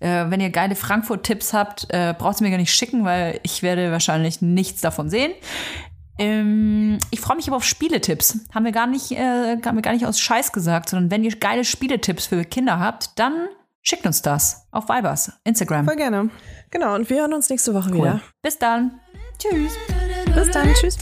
B: äh, wenn ihr geile Frankfurt-Tipps habt, äh, braucht ihr mir gar nicht schicken, weil ich werde wahrscheinlich nichts davon sehen. Ähm, ich freue mich aber auf Spieletipps. Haben wir gar nicht, äh, haben wir gar nicht aus Scheiß gesagt, sondern wenn ihr geile Spieletipps für Kinder habt, dann schickt uns das auf Vibers, Instagram.
C: Voll gerne. Genau, und wir hören uns nächste Woche cool. wieder.
B: Bis dann. Tschüss.
C: Bis dann. Tschüss.